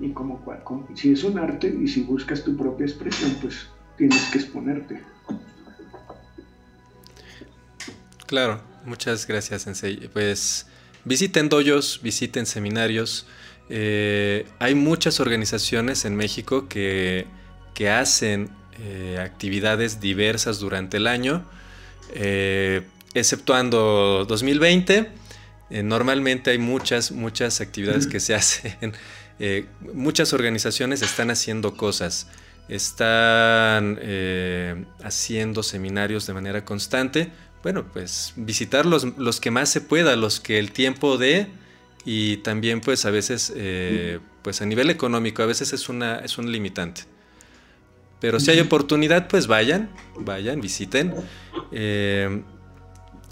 Y como, si es un arte y si buscas tu propia expresión, pues tienes que exponerte. Claro, muchas gracias, Sensei. Pues visiten doyos, visiten seminarios. Eh, hay muchas organizaciones en México que, hacen eh, actividades diversas durante el año, eh, exceptuando 2020. normalmente hay muchas, muchas actividades que se hacen. muchas organizaciones están haciendo cosas están haciendo seminarios de manera constante bueno, pues visitar los, que más se pueda, los que el tiempo dé y también pues a veces, eh, pues a nivel económico, a veces es una, es un limitante. Pero si hay oportunidad, pues vayan, vayan, visiten. Eh,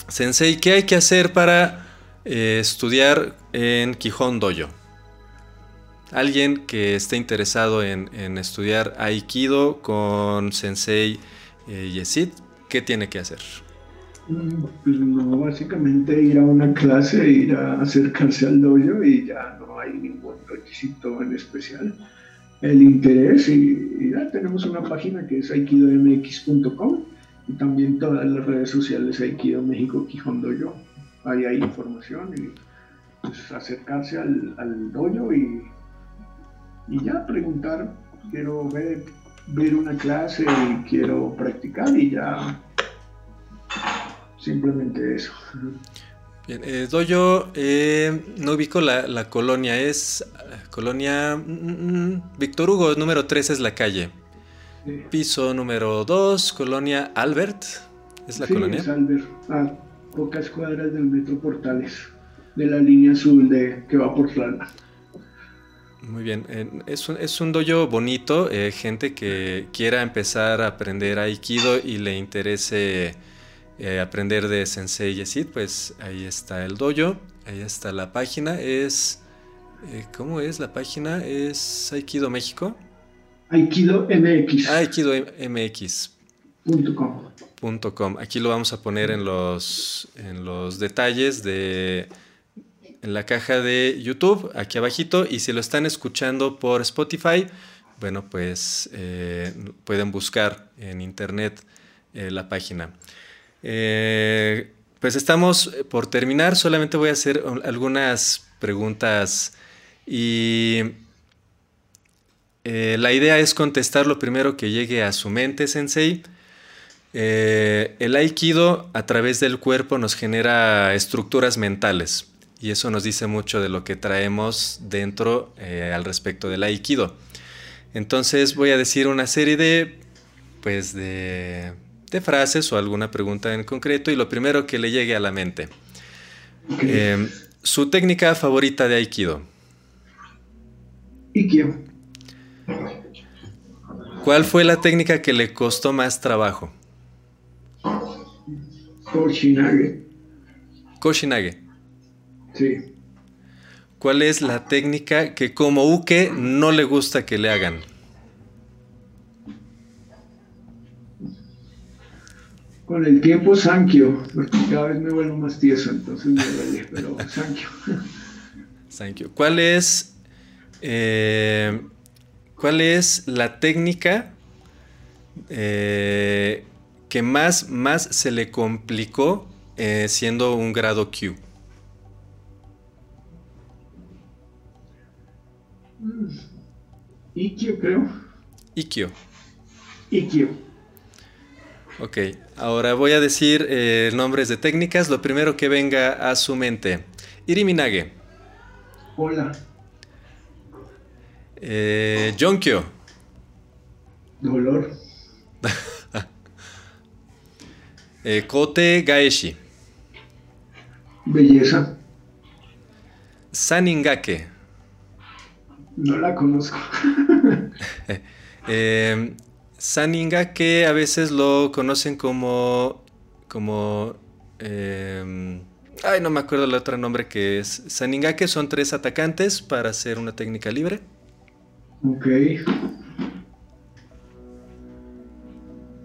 sensei, ¿qué hay que hacer para eh, estudiar en Quijón Doyo? Alguien que esté interesado en, en estudiar Aikido con Sensei Yesid, ¿qué tiene que hacer? Pues no, básicamente ir a una clase, ir a acercarse al dojo y ya no hay ningún requisito en especial. El interés y, ya tenemos una página que es aikidomx.com y también todas las redes sociales Aikido México Quijón Dojo. Ahí hay información y pues, acercarse al, al dojo y, y ya preguntar, quiero ver, ver una clase y quiero practicar y ya Simplemente eso. Bien, eh, Doyo, eh, no ubico la, colonia, es eh, colonia mm, mm, Víctor Hugo, número 3 es la calle. Piso número 2, colonia Albert, ¿es la colonia? Es Albert, a pocas cuadras del metro Portales, de la línea azul de, que va por Flana. Muy bien, es un, es un dojo bonito, gente que quiera empezar a aprender Aikido y le interese eh, aprender de Sensei Yesid, pues ahí está el dojo, ahí está la página, es... Eh, ¿Cómo es la página? ¿Es Aikido México? Aikido MX. Aikido MX. Aquí lo vamos a poner en los, en los detalles de en la caja de YouTube, aquí abajito, y si lo están escuchando por Spotify, bueno, pues eh, pueden buscar en internet la página. Eh, pues estamos por terminar, solamente voy a hacer algunas preguntas y eh, la idea es contestar lo primero que llegue a su mente, Sensei. Eh, el aikido a través del cuerpo nos genera estructuras mentales y eso nos dice mucho de lo que traemos dentro al respecto del aikido. Entonces voy a decir una serie de, pues de de frases o alguna pregunta en concreto y lo primero que le llegue a la mente. Eh, su técnica favorita de Aikido. Ikkyo. ¿Cuál fue la técnica que le costó más trabajo? Koshinage. Koshinage. Sí. ¿Cuál es la técnica que como Uke no le gusta que le hagan? Con el tiempo, Sankyo, porque cada vez me vuelvo más tieso, entonces me duele, pero Sankyo. Sankyo. ¿Cuál es, eh, ¿Cuál es la técnica eh, que más, más se le complicó eh, siendo un grado Q? Mm. Ikkyo, creo. Ikkyo. Ikkyo. Ok, ahora voy a decir eh, nombres de técnicas. Lo primero que venga a su mente. Iriminage. Hola. Eh, Jonkyo. Dolor. eh, Kote Gaeshi. Belleza. Saningake. No la conozco. eh, Saninga que a veces lo conocen como... como... Em, ay, no me acuerdo el otro nombre que es. Saninga que son tres atacantes para hacer una técnica libre. Ok.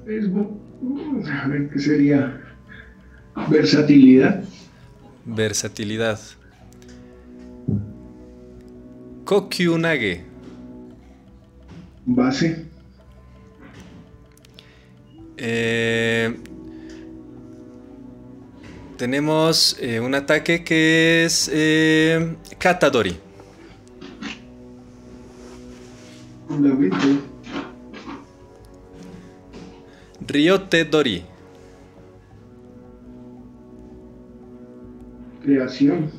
Es, a ver, ¿qué sería? Versatilidad. Versatilidad. Kokyunage. Base. Eh, tenemos eh, un ataque que es eh, Katadori. Ryote Dori. Creación.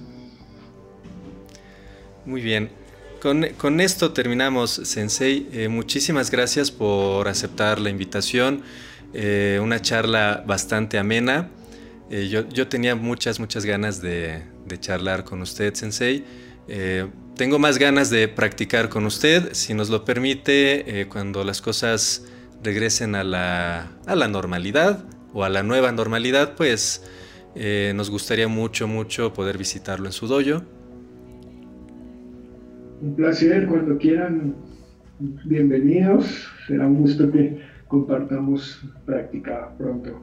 Muy bien. Con, esto terminamos, Sensei. Eh, muchísimas gracias por aceptar la invitación. Una charla bastante amena. Eh, yo, tenía muchas, muchas ganas de, charlar con usted, Sensei. Eh, tengo más ganas de practicar con usted, si nos lo permite, eh, cuando las cosas regresen a la, a la, normalidad o a la nueva normalidad, pues nos gustaría mucho, mucho poder visitarlo en su dojo. Un placer, cuando quieran, bienvenidos. Será un gusto que compartamos práctica pronto.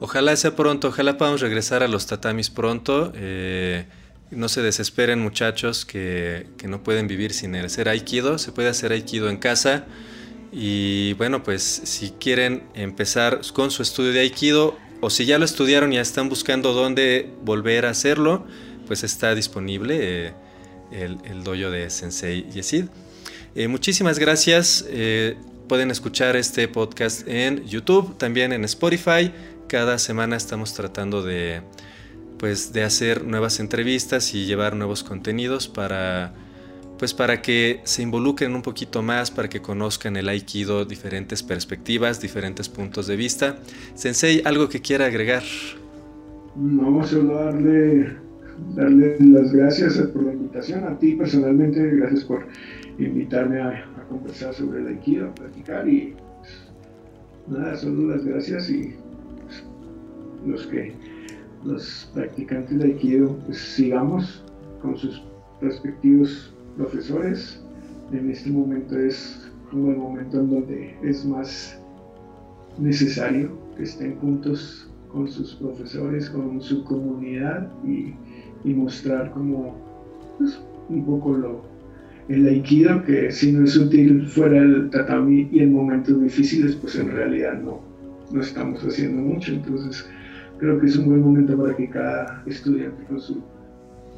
Ojalá sea pronto, ojalá podamos regresar a los tatamis pronto. Eh, no se desesperen muchachos que, no pueden vivir sin hacer aikido. Se puede hacer aikido en casa. Y bueno, pues si quieren empezar con su estudio de aikido o si ya lo estudiaron y ya están buscando dónde volver a hacerlo, pues está disponible eh, el, el, dojo de Sensei Yesid. Eh, muchísimas gracias. Pueden escuchar este podcast en YouTube, también en Spotify cada semana estamos tratando de, pues, de hacer nuevas entrevistas y llevar nuevos contenidos para, pues, para que se involucren un poquito más, para que conozcan el Aikido, diferentes perspectivas, diferentes puntos de vista. Sensei, ¿algo que quiera agregar? No, solo darle, darle las gracias por la invitación. A ti personalmente, gracias por invitarme a, conversar sobre el Aikido, a platicar y pues, nada, solo las gracias y los que los practicantes de Aikido pues, sigamos con sus respectivos profesores. En este momento es como el momento en donde es más necesario que estén juntos con sus profesores, con su comunidad y, mostrar como pues, un poco lo, el aikido, que si no es útil fuera del tatami y en momentos difíciles, pues en realidad no, no estamos haciendo mucho. Entonces, creo que es un buen momento para que cada estudiante con su,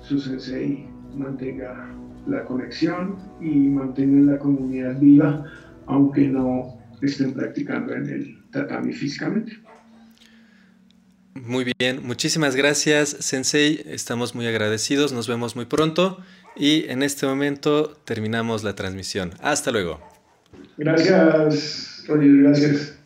su sensei mantenga la conexión y mantenga la comunidad viva, aunque no estén practicando en el tatami físicamente. Muy bien, muchísimas gracias Sensei, estamos muy agradecidos, nos vemos muy pronto y en este momento terminamos la transmisión. Hasta luego. Gracias, Roger, gracias.